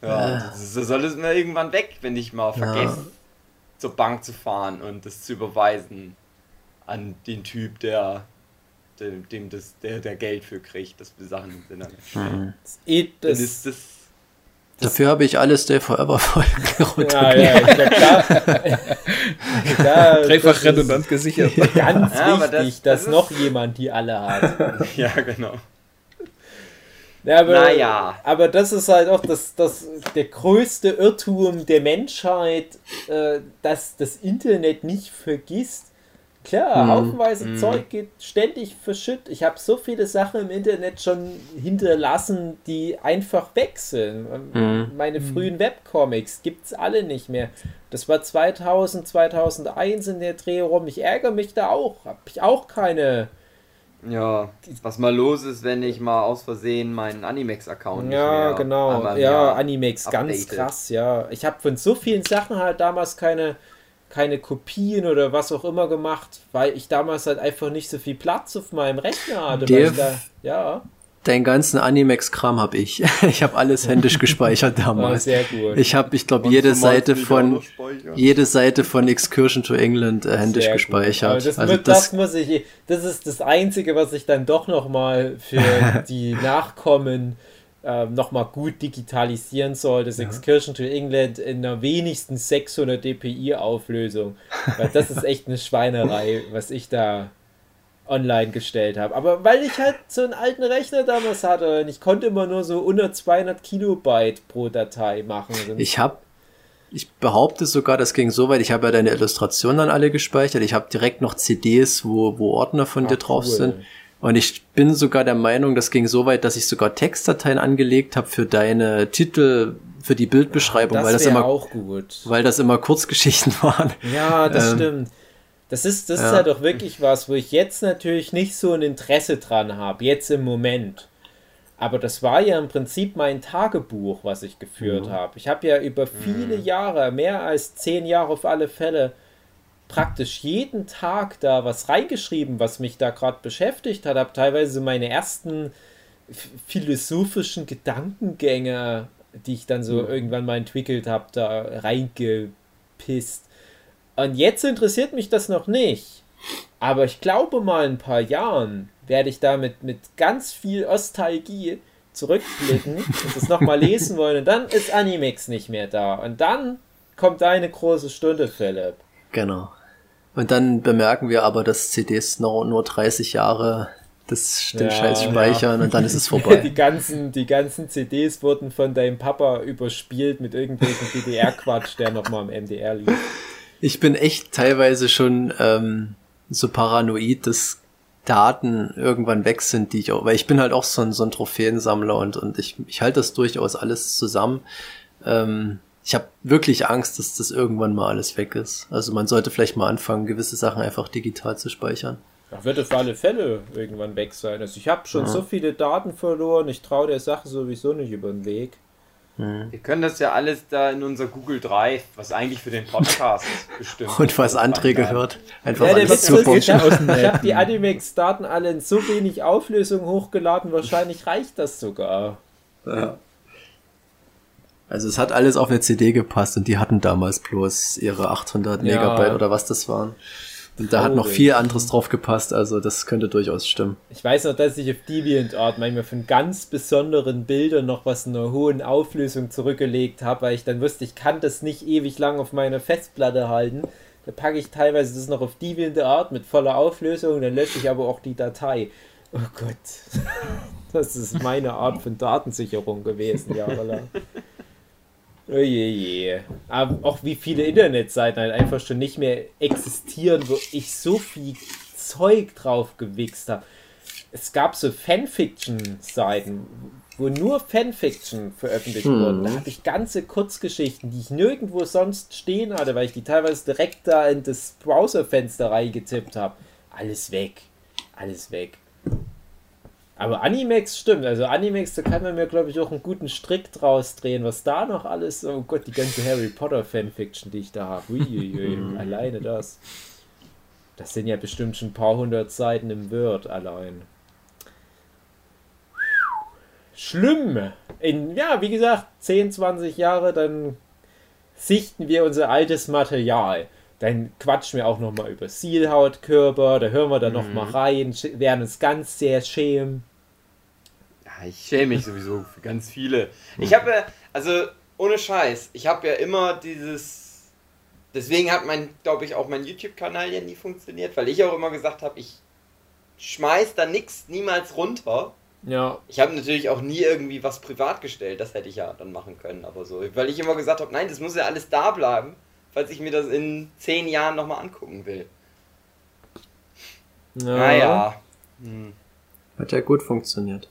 Speaker 2: Ja, das, das ist alles mal irgendwann weg, wenn ich mal vergesse, zur Bank zu fahren und das zu überweisen an den Typ, der dem, dem das, der, der Geld für kriegt, dass wir Sachen ins Internet stellen. Dann
Speaker 3: das,
Speaker 2: ist das.
Speaker 5: Dafür habe ich alle Stay Forever Folgen
Speaker 3: ja,
Speaker 5: runtergeladen.
Speaker 3: ja, ich glaub, da, da,
Speaker 4: Dreifach
Speaker 3: das
Speaker 4: redundant gesichert.
Speaker 3: Ganz
Speaker 2: Ja,
Speaker 3: wichtig,
Speaker 2: das-
Speaker 3: dass
Speaker 2: das
Speaker 3: noch jemand die alle hat.
Speaker 2: Ja, genau.
Speaker 3: Ja, aber,
Speaker 2: Naja.
Speaker 3: aber das ist halt auch das, das, der größte Irrtum der Menschheit, äh, dass das Internet nicht vergisst. Klar,
Speaker 5: Mhm.
Speaker 3: haufenweise Zeug geht ständig verschütt. Ich habe so viele Sachen im Internet schon hinterlassen, die einfach weg sind.
Speaker 5: Mhm.
Speaker 3: Meine frühen Webcomics gibt's alle nicht mehr. Das war 2000, 2001 in der Dreh rum. Ich ärgere mich da auch. Hab ich auch keine
Speaker 2: Ja, was mal los ist, wenn ich mal aus Versehen meinen Animex-Account nicht
Speaker 3: Ja,
Speaker 2: mehr
Speaker 3: genau. Ja, Animex, ganz
Speaker 2: updated.
Speaker 3: krass, ja. Ich habe von so vielen Sachen halt damals keine, keine Kopien oder was auch immer gemacht, weil ich damals halt einfach nicht so viel Platz auf meinem Rechner hatte. Weil ich
Speaker 5: Dev-
Speaker 3: da, ja,
Speaker 5: Den ganzen Animex-Kram habe ich. Ich habe alles händisch gespeichert damals.
Speaker 3: sehr gut.
Speaker 5: Ich habe, ich glaube, jede Seite von
Speaker 2: noch
Speaker 5: jede Seite von Excursion to England äh, händisch
Speaker 3: Sehr
Speaker 5: gespeichert.
Speaker 3: Das,
Speaker 5: also
Speaker 3: das
Speaker 5: das,
Speaker 3: muss ich, das ist das Einzige, was ich dann doch nochmal für die Nachkommen ähm, nochmal gut digitalisieren soll. Das Excursion to England in einer wenigstens 600 dpi Auflösung. Weil das ist echt eine Schweinerei, was ich da online gestellt habe. Aber weil ich halt so einen alten Rechner damals hatte und ich konnte immer nur so unter 200 Kilobyte pro Datei machen.
Speaker 5: Ich habe, ich behaupte sogar, das ging so weit. Ich habe ja deine Illustrationen dann alle gespeichert. Ich habe direkt noch CDs, wo, wo Ordner von
Speaker 3: Ah,
Speaker 5: dir drauf
Speaker 3: cool.
Speaker 5: sind. Und ich bin sogar der Meinung, das ging so weit, dass ich sogar Textdateien angelegt habe für deine Titel, für die Bildbeschreibung,
Speaker 3: das
Speaker 5: weil das immer,
Speaker 3: auch gut.
Speaker 5: weil das immer Kurzgeschichten waren.
Speaker 3: Ja, das
Speaker 5: Ähm,
Speaker 3: stimmt. Das ist, das ist
Speaker 5: ja.
Speaker 3: halt doch wirklich was, wo ich jetzt natürlich nicht so ein Interesse dran habe, jetzt im Moment. Aber das war ja im Prinzip mein Tagebuch, was ich geführt habe. Ich habe ja über viele Jahre, mehr als zehn Jahre auf alle Fälle, praktisch jeden Tag da was reingeschrieben, was mich da gerade beschäftigt hat. Habe teilweise meine ersten philosophischen Gedankengänge, die ich dann so irgendwann mal entwickelt habe, da reingepisst. Und jetzt interessiert mich das noch nicht. Aber ich glaube mal in ein paar Jahren werde ich damit mit ganz viel Nostalgie zurückblicken und das nochmal lesen wollen. Und dann ist Animex nicht mehr da. Und dann kommt deine große Stunde, Philipp.
Speaker 5: Genau. Und dann bemerken wir aber, dass CDs nur, nur 30 Jahre das, den
Speaker 3: Ja,
Speaker 5: Scheiß
Speaker 3: ja.
Speaker 5: speichern und dann ist es
Speaker 3: Die
Speaker 5: vorbei.
Speaker 3: ganzen, die ganzen CDs wurden von deinem Papa überspielt mit irgendwelchen DDR-Quatsch, der nochmal am MDR lief.
Speaker 5: Ich bin echt teilweise schon ähm, so paranoid, dass Daten irgendwann weg sind, die ich auch, weil ich bin halt auch so ein, so ein Trophäensammler und, und ich, ich halte das durchaus alles zusammen. Ähm, ich habe wirklich Angst, dass das irgendwann mal alles weg ist. Also man sollte vielleicht mal anfangen, gewisse Sachen einfach digital zu speichern.
Speaker 3: Das wird auf alle Fälle irgendwann weg sein. Also ich habe schon so viele Daten verloren, ich traue der Sache sowieso nicht über den Weg.
Speaker 2: Wir können das ja alles da in unser Google Drive, was eigentlich für den Podcast bestimmt
Speaker 5: Und was André gehört, einfach
Speaker 3: Ja,
Speaker 5: alles zu
Speaker 3: ich habe hab die Animex-Daten alle in so wenig Auflösung hochgeladen, wahrscheinlich reicht das sogar.
Speaker 5: Ja. Also es hat alles auf eine CD gepasst und die hatten damals bloß ihre 800
Speaker 3: Ja.
Speaker 5: Megabyte oder was das waren. Und da hat noch viel anderes drauf gepasst, also das könnte durchaus stimmen.
Speaker 3: Ich weiß noch, dass ich auf DeviantArt manchmal von ganz besonderen Bildern noch was in einer hohen Auflösung zurückgelegt habe, weil ich dann wusste, ich kann das nicht ewig lang auf meiner Festplatte halten. Da packe ich teilweise das noch auf DeviantArt mit voller Auflösung, dann lösche ich aber auch die Datei. Oh Gott. Das ist meine Art von Datensicherung gewesen, jahrelang. Ojeje. Aber auch wie viele Internetseiten halt einfach schon nicht mehr existieren, wo ich so viel Zeug drauf gewichst habe. Es gab so Fanfiction-Seiten, wo nur Fanfiction veröffentlicht
Speaker 5: Hm.
Speaker 3: wurden. Da habe ich ganze Kurzgeschichten, die ich nirgendwo sonst stehen hatte, weil ich die teilweise direkt da in das Browserfenster reingetippt habe. Alles weg. Alles weg. Aber Animex stimmt, also Animex, da kann man mir, glaube ich, auch einen guten Strick draus drehen, was da noch alles, oh Gott, die ganze Harry Potter Fanfiction, die ich da habe. Uiuiui, alleine das. Das sind ja bestimmt schon ein paar hundert Seiten im Word allein. Schlimm. In, ja, wie gesagt, 10, 20 Jahre, dann sichten wir unser altes Material. Dann quatschen wir auch nochmal über Sealhautkörper, da hören wir dann noch mal rein, werden uns ganz sehr schämen.
Speaker 2: Ja, ich schäme mich sowieso für ganz viele. Ich habe ja, also ohne Scheiß, ich habe ja immer dieses. Deswegen hat mein, glaube ich, auch mein YouTube-Kanal ja nie funktioniert, weil ich auch immer gesagt habe, ich schmeiß da nix niemals runter.
Speaker 3: Ja.
Speaker 2: Ich habe natürlich auch nie irgendwie was privat gestellt, das hätte ich ja dann machen können, aber so. Weil ich immer gesagt habe, nein, das muss ja alles da bleiben, falls ich mir das in zehn Jahren nochmal angucken will.
Speaker 3: ja.
Speaker 2: Naja. Hm.
Speaker 5: Hat ja gut funktioniert.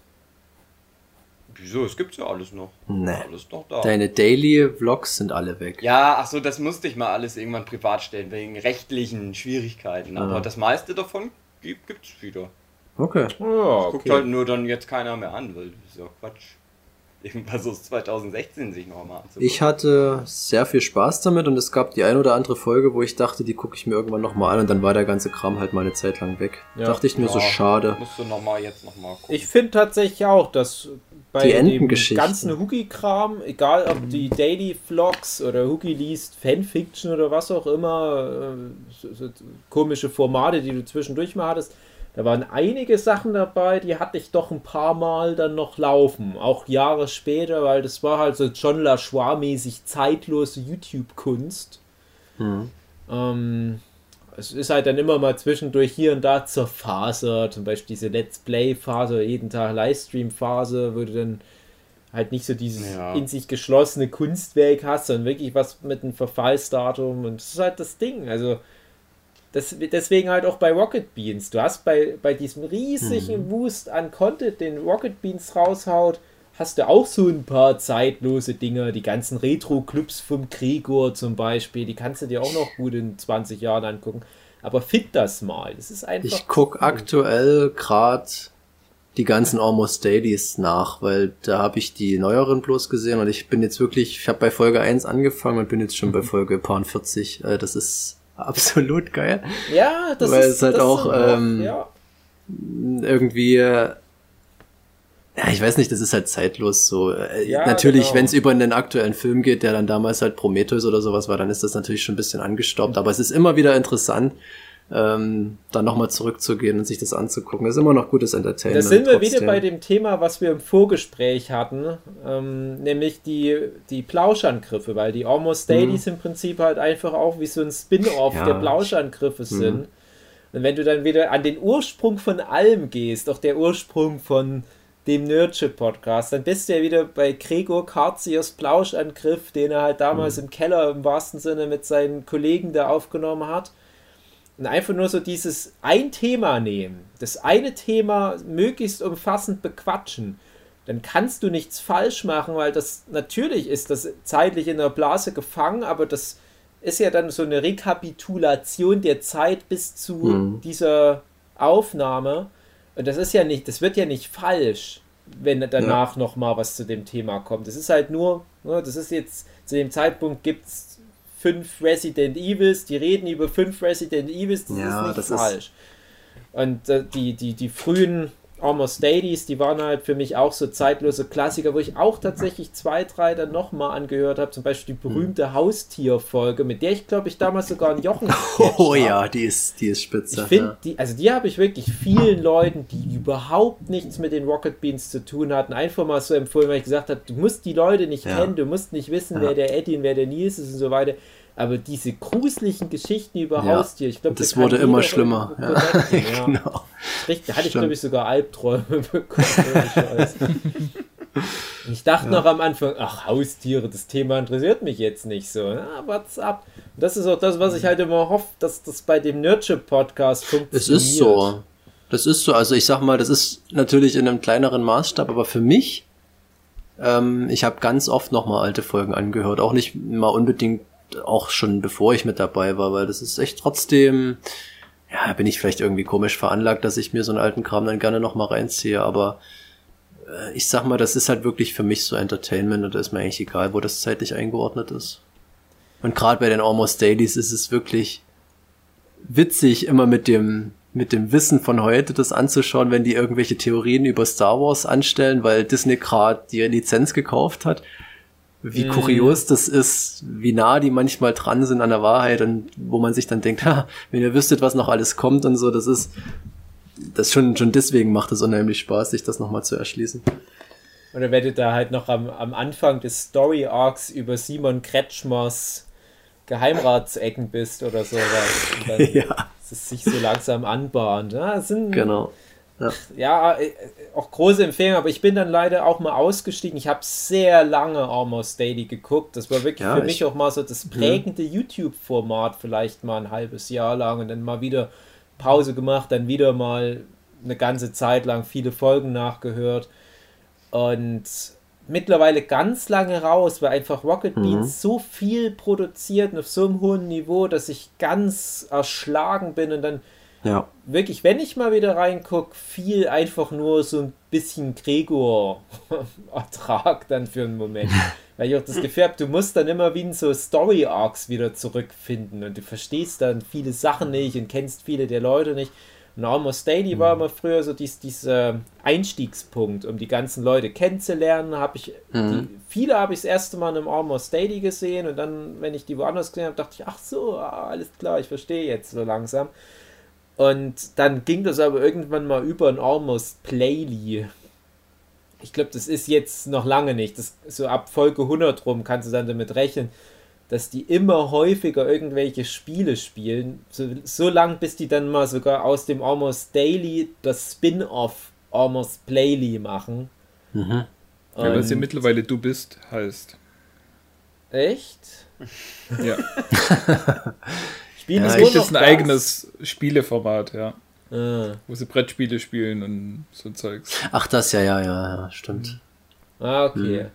Speaker 2: Wieso? Es gibt's ja alles noch.
Speaker 5: Nee.
Speaker 2: Alles noch da.
Speaker 5: Deine Daily Vlogs sind alle weg.
Speaker 2: Ja, ach so, das musste ich mal alles irgendwann privat stellen, wegen rechtlichen Schwierigkeiten. Aber
Speaker 5: Ah.
Speaker 2: das meiste davon gibt, gibt's wieder.
Speaker 5: Okay.
Speaker 3: Ja,
Speaker 2: Guckt
Speaker 3: okay.
Speaker 2: halt nur dann jetzt keiner mehr an, weil das ist ja Quatsch. Irgendwas aus 2016 sich nochmal anzugucken.
Speaker 5: Ich hatte sehr viel Spaß damit und es gab die ein oder andere Folge, wo ich dachte, die gucke ich mir irgendwann nochmal an und dann war der ganze Kram halt mal eine Zeit lang weg.
Speaker 3: Ja.
Speaker 5: Dachte ich mir so
Speaker 2: Ja.
Speaker 5: schade.
Speaker 2: Musst du nochmal jetzt nochmal gucken.
Speaker 3: Ich finde tatsächlich auch, dass bei dem ganzen Hoogie-Kram, egal ob die Daily Vlogs oder Hoogie liest Fanfiction oder was auch immer, äh, so, so komische Formate, die du zwischendurch mal hattest, da waren einige Sachen dabei, die hatte ich doch ein paar Mal dann noch laufen, auch Jahre später, weil das war halt so John LaCroix-mäßig zeitlose YouTube-Kunst.
Speaker 5: Hm.
Speaker 3: Ähm, es ist halt dann immer mal zwischendurch hier und da zur Phase, zum Beispiel diese Let's Play-Phase oder jeden Tag Livestream-Phase, wo du dann halt nicht so dieses
Speaker 2: Ja.
Speaker 3: in sich geschlossene Kunstwerk hast, sondern wirklich was mit einem Verfallsdatum und das ist halt das Ding. Also das, deswegen halt auch bei Rocket Beans. Du hast bei, bei diesem riesigen Wust an Content, den Rocket Beans raushaut, hast du auch so ein paar zeitlose Dinge, die ganzen Retro-Clubs vom Gregor zum Beispiel, die kannst du dir auch noch gut in 20 Jahren angucken. Aber fit das mal. Das ist einfach.
Speaker 5: Ich guck aktuell gerade die ganzen Almost Dailies nach, weil da habe ich die neueren bloß gesehen und ich bin jetzt wirklich, ich habe bei Folge 1 angefangen und bin jetzt schon bei
Speaker 3: Mhm.
Speaker 5: Folge paar 40. Äh, Das ist absolut geil.
Speaker 3: Ja, das
Speaker 5: Weil
Speaker 3: ist
Speaker 5: es halt auch, ähm,
Speaker 3: ja.
Speaker 5: Irgendwie, äh, ja, ich weiß nicht, das ist halt zeitlos so. Äh,
Speaker 3: Ja,
Speaker 5: natürlich,
Speaker 3: genau.
Speaker 5: wenn es über einen aktuellen Film geht, der dann damals halt Prometheus oder sowas war, dann ist das natürlich schon ein bisschen angestaubt. Aber es ist immer wieder interessant, ähm, dann nochmal zurückzugehen und sich das anzugucken. Das ist immer noch gutes
Speaker 3: Da
Speaker 5: Entertainment.
Speaker 3: sind wir wieder
Speaker 5: trotzdem.
Speaker 3: bei dem Thema, was wir im Vorgespräch hatten, ähm, nämlich die, die Plauschangriffe, weil die Almost Dailies im Prinzip halt einfach auch wie so ein Spin-off
Speaker 5: Ja.
Speaker 3: der Plauschangriffe sind. Und wenn du dann wieder an den Ursprung von allem gehst, auch der Ursprung von dem Nerdship-Podcast, dann bist du ja wieder bei Gregor Karziers Plauschangriff, den er halt damals im Keller im wahrsten Sinne mit seinen Kollegen da aufgenommen hat. Und einfach nur so dieses ein Thema nehmen, das eine Thema möglichst umfassend bequatschen, dann kannst du nichts falsch machen, weil das natürlich ist das zeitlich in der Blase gefangen, aber das ist ja dann so eine Rekapitulation der Zeit bis zu
Speaker 5: Mhm.
Speaker 3: dieser Aufnahme. Und das ist ja nicht, das wird ja nicht falsch, wenn danach noch mal was zu dem Thema kommt. Das ist halt nur, ne, das ist jetzt, zu dem Zeitpunkt gibt es fünf Resident Evils, die reden über fünf Resident Evils, das
Speaker 5: Ja,
Speaker 3: ist nicht
Speaker 5: das ist-
Speaker 3: falsch. Und äh, die, die, die frühen Almost Dailies, die waren halt für mich auch so zeitlose Klassiker, wo ich auch tatsächlich zwei, drei dann nochmal angehört habe. Zum Beispiel die berühmte Haustierfolge, mit der ich glaube ich damals sogar einen Jochen
Speaker 5: Oh ja, die ist, die ist spitze.
Speaker 3: Ich finde,
Speaker 5: ja.
Speaker 3: die, also die habe ich wirklich vielen Leuten, die überhaupt nichts mit den Rocket Beans zu tun hatten, einfach mal so empfohlen, weil ich gesagt habe, du musst die Leute nicht
Speaker 5: Ja.
Speaker 3: kennen, du musst nicht wissen,
Speaker 5: Ja.
Speaker 3: wer der Eddie und wer der Nils ist und so weiter. Aber diese gruseligen Geschichten über
Speaker 5: Ja.
Speaker 3: Haustier, ich glaube,
Speaker 5: Das wurde immer schlimmer. Ja.
Speaker 3: Ja.
Speaker 5: genau.
Speaker 3: Richtig, da hatte ich,
Speaker 5: Stimmt.
Speaker 3: glaube ich, sogar Albträume bekommen. ich dachte noch am Anfang, ach, Haustiere, das Thema interessiert mich jetzt nicht so. Na, what's up? Und das ist auch das, was ich halt immer hoffe, dass das bei dem Nerdship-Podcast funktioniert.
Speaker 5: Es ist so. Das ist so. Also ich sag mal, das ist natürlich in einem kleineren Maßstab, aber für mich, ähm, ich habe ganz oft nochmal alte Folgen angehört. Auch nicht mal unbedingt, auch schon bevor ich mit dabei war, weil das ist echt trotzdem, ja, bin ich vielleicht irgendwie komisch veranlagt, dass ich mir so einen alten Kram dann gerne nochmal reinziehe, aber äh, ich sag mal, das ist halt wirklich für mich so Entertainment und da ist mir eigentlich egal, wo das zeitlich eingeordnet ist. Und gerade bei den Almost Dailies ist es wirklich witzig, immer mit dem, mit dem Wissen von heute das anzuschauen, wenn die irgendwelche Theorien über Star Wars anstellen, weil Disney gerade die Lizenz gekauft hat. Wie
Speaker 3: Mhm.
Speaker 5: kurios das ist, wie nah die manchmal dran sind an der Wahrheit und wo man sich dann denkt, ha, wenn ihr wüsstet, was noch alles kommt und so, das ist, das schon, schon deswegen macht es unheimlich Spaß, sich das nochmal zu erschließen.
Speaker 3: Oder wenn du da halt noch am, am Anfang des Story Arcs über Simon Kretschmers Geheimratsecken bist oder sowas. Und dann
Speaker 5: ja,
Speaker 3: es sich so langsam anbahnt. Ja, es sind,
Speaker 5: genau.
Speaker 3: Ja, äh, auch große Empfehlung, aber ich bin dann leider auch mal ausgestiegen. Ich habe sehr lange Almost Daily geguckt. Das war wirklich
Speaker 5: Ja,
Speaker 3: für
Speaker 5: ich-
Speaker 3: mich auch mal so das prägende YouTube-Format, vielleicht mal ein halbes Jahr lang und dann mal wieder Pause gemacht, dann wieder mal eine ganze Zeit lang viele Folgen nachgehört und mittlerweile ganz lange raus, weil einfach Rocket Beans so viel produziert und auf so einem hohen Niveau, dass ich ganz erschlagen bin und dann
Speaker 5: Ja.
Speaker 3: wirklich, wenn ich mal wieder reingucke, viel einfach nur so ein bisschen Gregor-Ertrag dann für einen Moment. Weil ich auch das Gefühl habe, du musst dann immer wie in so Story-Arcs wieder zurückfinden und du verstehst dann viele Sachen nicht und kennst viele der Leute nicht. Und Almost Daily war immer früher so dies, dieser Einstiegspunkt, um die ganzen Leute kennenzulernen. Habe ich die, viele habe ich das erste Mal im Almost Daily gesehen und dann, wenn ich die woanders gesehen habe, dachte ich, ach so, ah, alles klar, ich verstehe jetzt so langsam. Und dann ging das aber irgendwann mal über ein Almost Playly. Ich glaube, das ist jetzt noch lange nicht. Das, so ab Folge 100 rum kannst du dann damit rechnen, dass die immer häufiger irgendwelche Spiele spielen. So, so lang, bis die dann mal sogar aus dem Almost Daily das Spin-off Almost Playly machen.
Speaker 5: Mhm.
Speaker 4: Ja, was ja
Speaker 3: Und-
Speaker 4: mittlerweile du bist, heißt.
Speaker 3: Echt?
Speaker 4: Ja.
Speaker 3: Spielen
Speaker 5: Ja,
Speaker 3: es
Speaker 5: ich-
Speaker 3: nur
Speaker 4: Das
Speaker 3: noch
Speaker 4: ist ein eigenes Spieleformat, ja.
Speaker 3: Ah,
Speaker 4: Wo sie Brettspiele spielen und so Zeugs.
Speaker 5: Ach, das, ja, ja, ja, ja, stimmt.
Speaker 3: ah okay.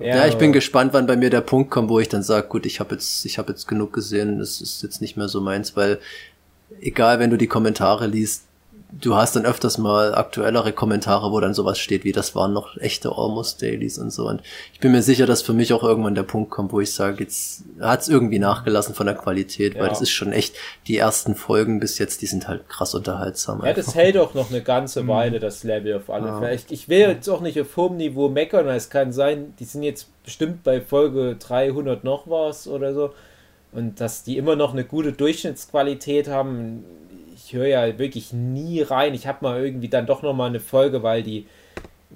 Speaker 5: Ja, ich bin gespannt, wann bei mir der Punkt kommt, wo ich dann sage, gut, ich habe jetzt, ich habe jetzt genug gesehen, das ist jetzt nicht mehr so meins, weil egal, wenn du die Kommentare liest, du hast dann öfters mal aktuellere Kommentare, wo dann sowas steht wie, das waren noch echte Almost Dailies und so. Und ich bin mir sicher, dass für mich auch irgendwann der Punkt kommt, wo ich sage, jetzt hat's irgendwie nachgelassen von der Qualität, weil
Speaker 3: Ja.
Speaker 5: das ist schon echt, die ersten Folgen bis jetzt, die sind halt krass unterhaltsam.
Speaker 3: Ja, das hält auch noch eine ganze Weile, das Level auf alle Fälle. Ich, ich will jetzt auch nicht auf hohem Niveau meckern, weil es kann sein, die sind jetzt bestimmt bei Folge 300 noch was oder so. Und dass die immer noch eine gute Durchschnittsqualität haben. Ich höre ja wirklich nie rein. Ich habe mal irgendwie dann doch noch mal eine Folge, weil die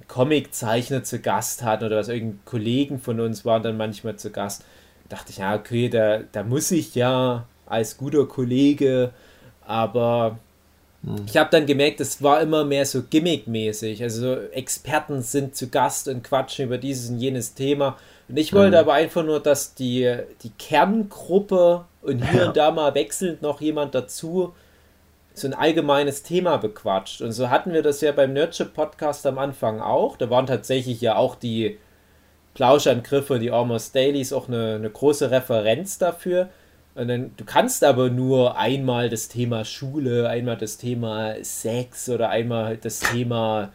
Speaker 3: Comiczeichner zu Gast hatten oder was, irgendein Kollegen von uns waren dann manchmal zu Gast. Dachte ich, ja, okay, da, da muss ich ja als guter Kollege, aber ich habe dann gemerkt, es war immer mehr so gimmickmäßig. Also Experten sind zu Gast und quatschen über dieses und jenes Thema. Und ich wollte aber einfach nur, dass die, die Kerngruppe und hier
Speaker 5: Ja.
Speaker 3: und da mal wechselnd noch jemand dazu so ein allgemeines Thema bequatscht. Und so hatten wir das ja beim Nerdship Podcast am Anfang auch. Da waren tatsächlich ja auch die Plauschangriffe, die Almost Dailies auch eine, eine große Referenz dafür. Und dann, du kannst aber nur einmal das Thema Schule, einmal das Thema Sex oder einmal das Thema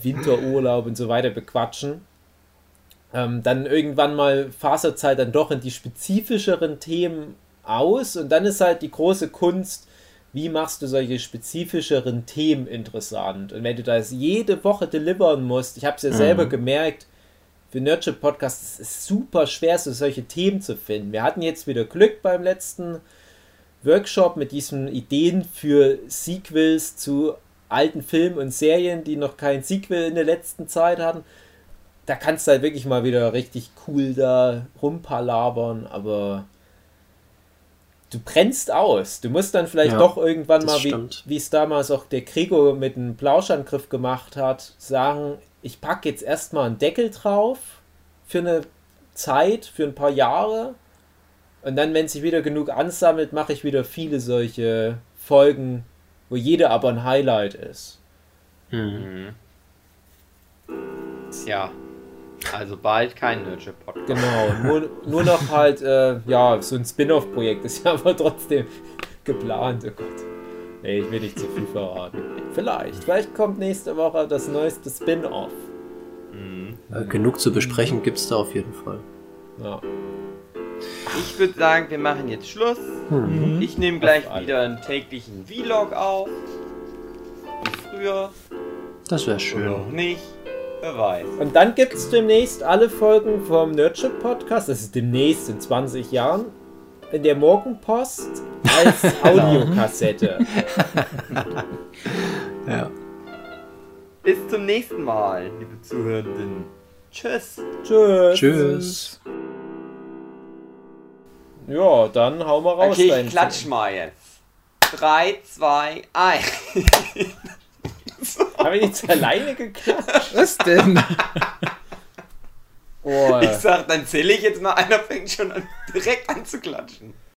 Speaker 3: Winterurlaub und so weiter bequatschen. Ähm, dann irgendwann mal Faserzeit dann doch in die spezifischeren Themen aus und dann ist halt die große Kunst, wie machst du solche spezifischeren Themen interessant? Und wenn du das jede Woche delivern musst, ich habe es ja selber gemerkt, für Nerdship Podcast es ist super schwer, so solche Themen zu finden. Wir hatten jetzt wieder Glück beim letzten Workshop mit diesen Ideen für Sequels zu alten Filmen und Serien, die noch kein Sequel in der letzten Zeit hatten. Da kannst du halt wirklich mal wieder richtig cool da rumpalabern, aber du brennst aus. Du musst dann vielleicht
Speaker 5: Ja,
Speaker 3: doch irgendwann mal, wie,
Speaker 5: stimmt.
Speaker 3: wie es damals auch der Gregor mit einem Plauschangriff gemacht hat, sagen, ich packe jetzt erstmal einen Deckel drauf für eine Zeit, für ein paar Jahre. Und dann, wenn sich wieder genug ansammelt, mache ich wieder viele solche Folgen, wo jeder aber ein Highlight ist.
Speaker 2: Tja. Also bald kein Nerdship-Podcast.
Speaker 3: Genau, nur, nur noch halt, äh, ja, so ein Spin-off-Projekt ist ja aber trotzdem geplant. Oh Gott. Nee, ich will nicht zu viel verraten. Vielleicht, vielleicht kommt nächste Woche das neueste Spin-off.
Speaker 5: Äh, genug zu besprechen gibt's da auf jeden Fall.
Speaker 3: Ja.
Speaker 2: Ich würde sagen, wir machen jetzt Schluss. Ich nehme gleich wieder einen täglichen Vlog auf. Wie früher.
Speaker 5: Das wäre
Speaker 2: Oder
Speaker 5: schön.
Speaker 2: auch nicht. Wer weiß.
Speaker 3: Und dann gibt es demnächst alle Folgen vom Nerdship Podcast, das ist demnächst in 20 Jahren, in der Morgenpost als Audiokassette.
Speaker 5: Ja.
Speaker 2: Bis zum nächsten Mal, liebe Zuhörenden. Tschüss.
Speaker 3: Tschüss.
Speaker 5: Tschüss.
Speaker 3: Ja, dann hau mal raus.
Speaker 2: Okay,
Speaker 3: dein
Speaker 2: ich klatsch mal jetzt. 3, 2, 1. so
Speaker 3: Habe ich jetzt alleine geklatscht?
Speaker 4: Was denn?
Speaker 3: Oh,
Speaker 2: Ich sag, dann zähle ich jetzt mal, einer fängt schon an, direkt an zu klatschen.